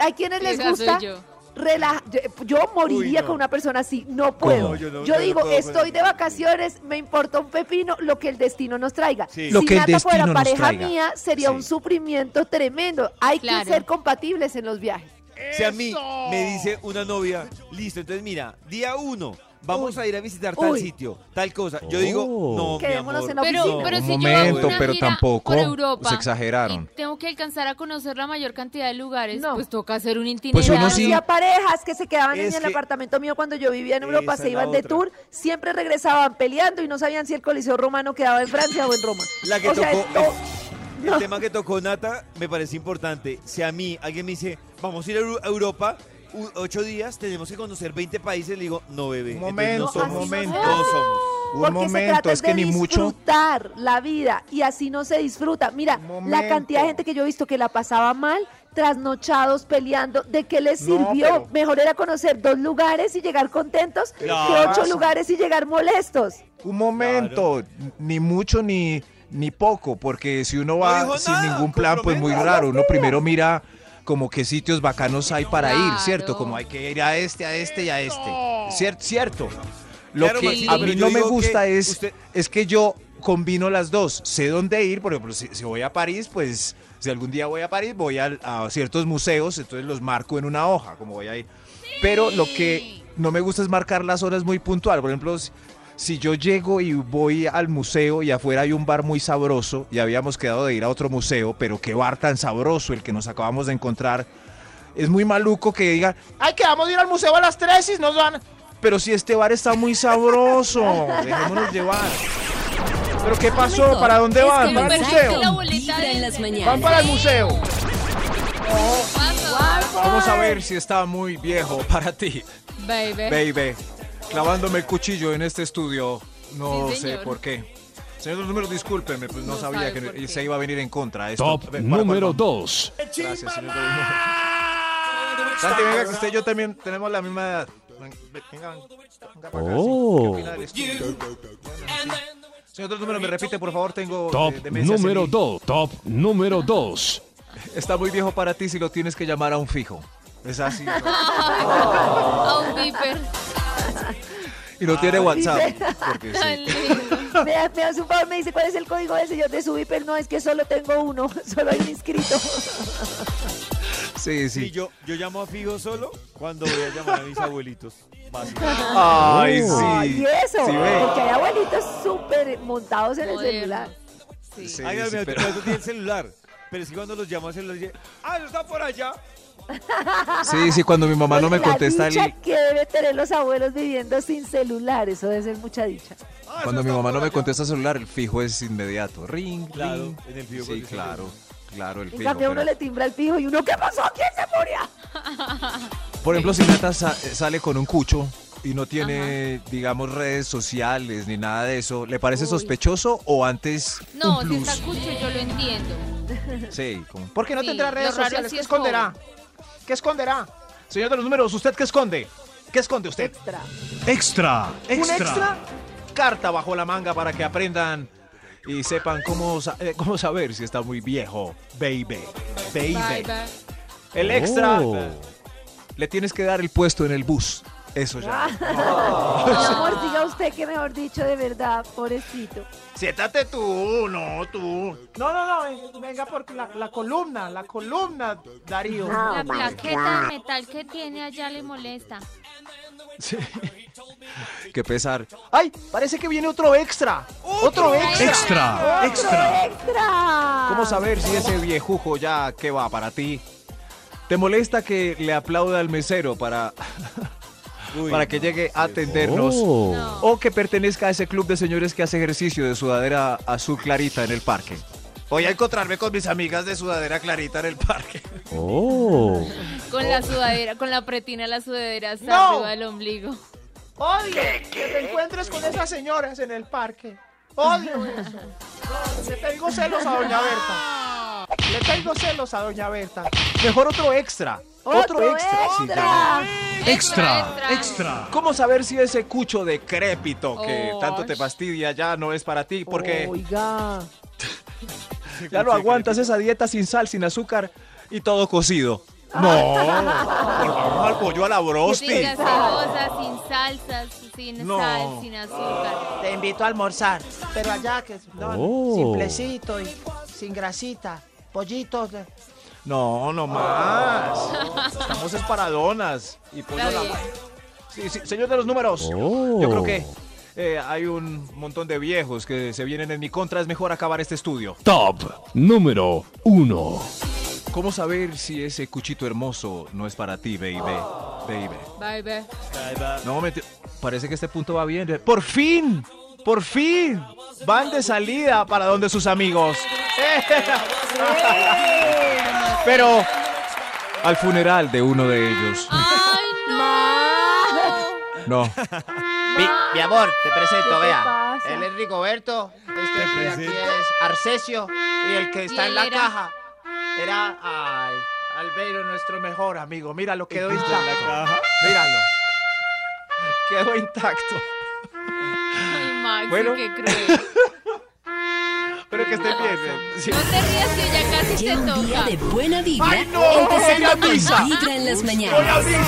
Hay quienes les gusta yo. Relaja- yo, yo moriría Uy, no. con una persona así, no puedo. No, yo no- yo yo no digo, puedo estoy de vacaciones, me importa un pepino lo que el destino nos traiga. Sí. Lo si que el Nata fuera pareja traiga. mía, sería Sí. un sufrimiento tremendo. Hay Claro. que ser compatibles en los viajes. Si a mí me dice una novia, listo, entonces mira, día uno, vamos a ir a visitar tal Uy. sitio, tal cosa. Yo digo, Oh. no, mi Quedémonos amor. en la Pero, oficina. pero Un si yo hago momento, una pero gira tampoco por Europa se exageraron. y tengo que alcanzar a conocer la mayor cantidad de lugares, No. pues toca hacer un Pues itinerario. uno sí- Había parejas que se quedaban Es en el que- apartamento mío cuando yo vivía en Europa, Esa se es la iban de otra. tour, siempre regresaban peleando y no sabían si el Coliseo Romano quedaba en Francia o en Roma. La que O sea, tocó, el, no. tema que tocó Nata me parece importante. Si a mí alguien me dice, vamos a ir a Eu- a Europa, ocho días, tenemos que conocer 20 países, le digo, no, bebé. Un entonces no momento, un momento. No somos. Un Porque se momento, trata es que ni mucho. disfrutar la vida y así no se disfruta. Mira, la cantidad de gente que yo he visto que la pasaba mal, trasnochados, peleando, ¿de qué les No, sirvió? pero- Mejor era conocer dos lugares y llegar contentos que ocho lugares y llegar molestos. Un momento, ni mucho ni, ni poco, porque si uno va sin nada, ningún plan, pues muy raro. Uno primero mira como qué sitios bacanos hay para ir. ¿cierto? Como hay que ir a este, a este y a este. Cierto, cierto. Lo Claro, que Maxito, a mí no me gusta es, usted- es que yo combino las dos. Sé dónde ir, por ejemplo, si, si voy a París, pues si algún día voy a París, voy a, ciertos museos, entonces los marco en una hoja, como voy ahí. Pero lo que no me gusta es marcar las horas muy puntual. Por ejemplo, si, yo llego y voy al museo y afuera hay un bar muy sabroso y habíamos quedado de ir a otro museo, pero qué bar tan sabroso el que nos acabamos de encontrar. Es muy maluco que digan, Ay, que vamos a ir al museo a las 3 y nos van. pero si este bar está muy sabroso, dejémonos llevar. ¿Pero qué pasó? ¿Para dónde Es van? que me ¿Para el perdiste museo? de-. Van para el museo. Vamos a ver si está muy viejo para ti, Baby. baby. Clavándome el cuchillo en este estudio, no Sí, sé por qué. Señor de los números, discúlpenme, pues no, No sabía que se iba a venir en contra. Esto. Top Ve, ¿para número cuál vamos? 2. Gracias, señor de los números. Santi, venga, que usted y yo también tenemos la misma edad. Venga, venga, venga para acá, sí. Oh. Señor de los números, me repite, por favor, tengo Top eh, demencia número senil. 2. Top número 2. Está muy viejo para ti si lo tienes que llamar a un fijo. Es así. A un viper. Y no tiene WhatsApp. Porque sí. Me, da- me hace un favor, me dice cuál es el código del señor de su Viper. No, es que solo tengo uno, solo hay un inscrito. Sí, Sí, sí. yo, yo llamo a Fijo solo cuando voy a llamar a mis abuelitos. Ay, Ay, sí. y eso, Sí, porque hay abuelitos súper montados en el celular. Sí. Sí, Ay, sí, mío, pero- tú tienes celular. Pero es que cuando los llamo a celular, dice, ah, no está por allá. Sí, sí, cuando mi mamá no me la contesta dicha el... que debe tener los abuelos viviendo sin celular, eso debe ser mucha dicha. Ah, Cuando mi mamá no me contesta el celular, el fijo es inmediato. Ring, Claro, ring. en el fijo Sí, claro. Claro, el En fijo. cambio, uno le timbra el pijo y uno, ¿qué pasó? ¿Quién se murió? Por ejemplo, si Nata sa- sale con un cucho y no tiene, digamos, redes sociales ni nada de eso, ¿le parece Uy. sospechoso o antes No, un si plus? está cucho yo lo entiendo. Sí, como... ¿Por qué no Sí, tendrá redes sociales? sí ¿Qué es esconderá? ¿Qué esconderá? Señor de los números, ¿usted qué esconde? ¿Qué esconde usted? Extra. Extra. ¿Un extra? Carta bajo la manga para que aprendan y sepan cómo, eh, cómo saber si está muy viejo, baby. Baby. Bye, bye. El extra. Oh. Le tienes que dar el puesto en el bus. Eso ya. Mi amor, diga usted que mejor dicho, de verdad, pobrecito. Siéntate tú, no tú. No, no, no, ven- venga porque la, la columna, la columna, Darío. La plaqueta de metal que tiene allá le molesta. Sí. Qué pesar. ¡Ay! Parece que viene otro extra. ¡Otro extra! Extra. Extra. ¡Extra! ¿Cómo saber si ese viejujo ya qué va para ti? ¿Te molesta que le aplauda al mesero para, Uy, para que llegue a atendernos? Oh. No. O que pertenezca a ese club de señores que hace ejercicio de sudadera azul clarita en el parque. Voy a encontrarme con mis amigas de sudadera clarita en el parque. Oh. Con la sudadera, con la pretina la sudadera hasta No. arriba del ombligo. Odio que te encuentres con esas señoras en el parque. Odio eso. Le tengo celos a Doña Berta. Le tengo celos a Doña Berta. Mejor otro extra. Otro, ¡Otro extra. Sí, extra! Extra. Extra. ¿Cómo saber si ese cucho decrépito que Oh, tanto te fastidia ya no es para ti? Porque Oiga. ya no aguantas esa dieta sin sal, sin azúcar y todo cocido. No, volvamos al pollo a la Sin brosti. gaseosas, sin salsas, sin No. sal, sin azúcar. Te invito a almorzar. Pero allá que no, Oh. simplecito y sin grasita. Pollitos. No, no más. Estamos es para donas y pollo a la. Sí, sí, señor de los números. Oh. Yo creo que eh, hay un montón de viejos que se vienen en mi contra. Es mejor acabar este estudio. Top número 1. ¿Cómo saber si ese cuchito hermoso no es para ti, baby? Baby. Bye. No, me parece que este punto va bien. ¡Por fin! ¡Por fin! Van de salida para donde sus amigos. Pero al funeral de uno de ellos. ¡Ay, no! No. Mi, mi amor, te presento, ¿Qué te vea. Él es Rigoberto, este es Arcesio y el que está ¿Y en la caja era ay, Albeiro, nuestro mejor amigo. Míralo, quedó intacto. Míralo. Quedó intacto. Ay, Maxi, Bueno. qué cruel. Pero que esté bien. eh, sí. No te rías que ya casi te Llega un día toca. de buena vibra, ¡Ay, no! empezando ¡Voy a con! Vibra en las Voy a mañanas. misa ya.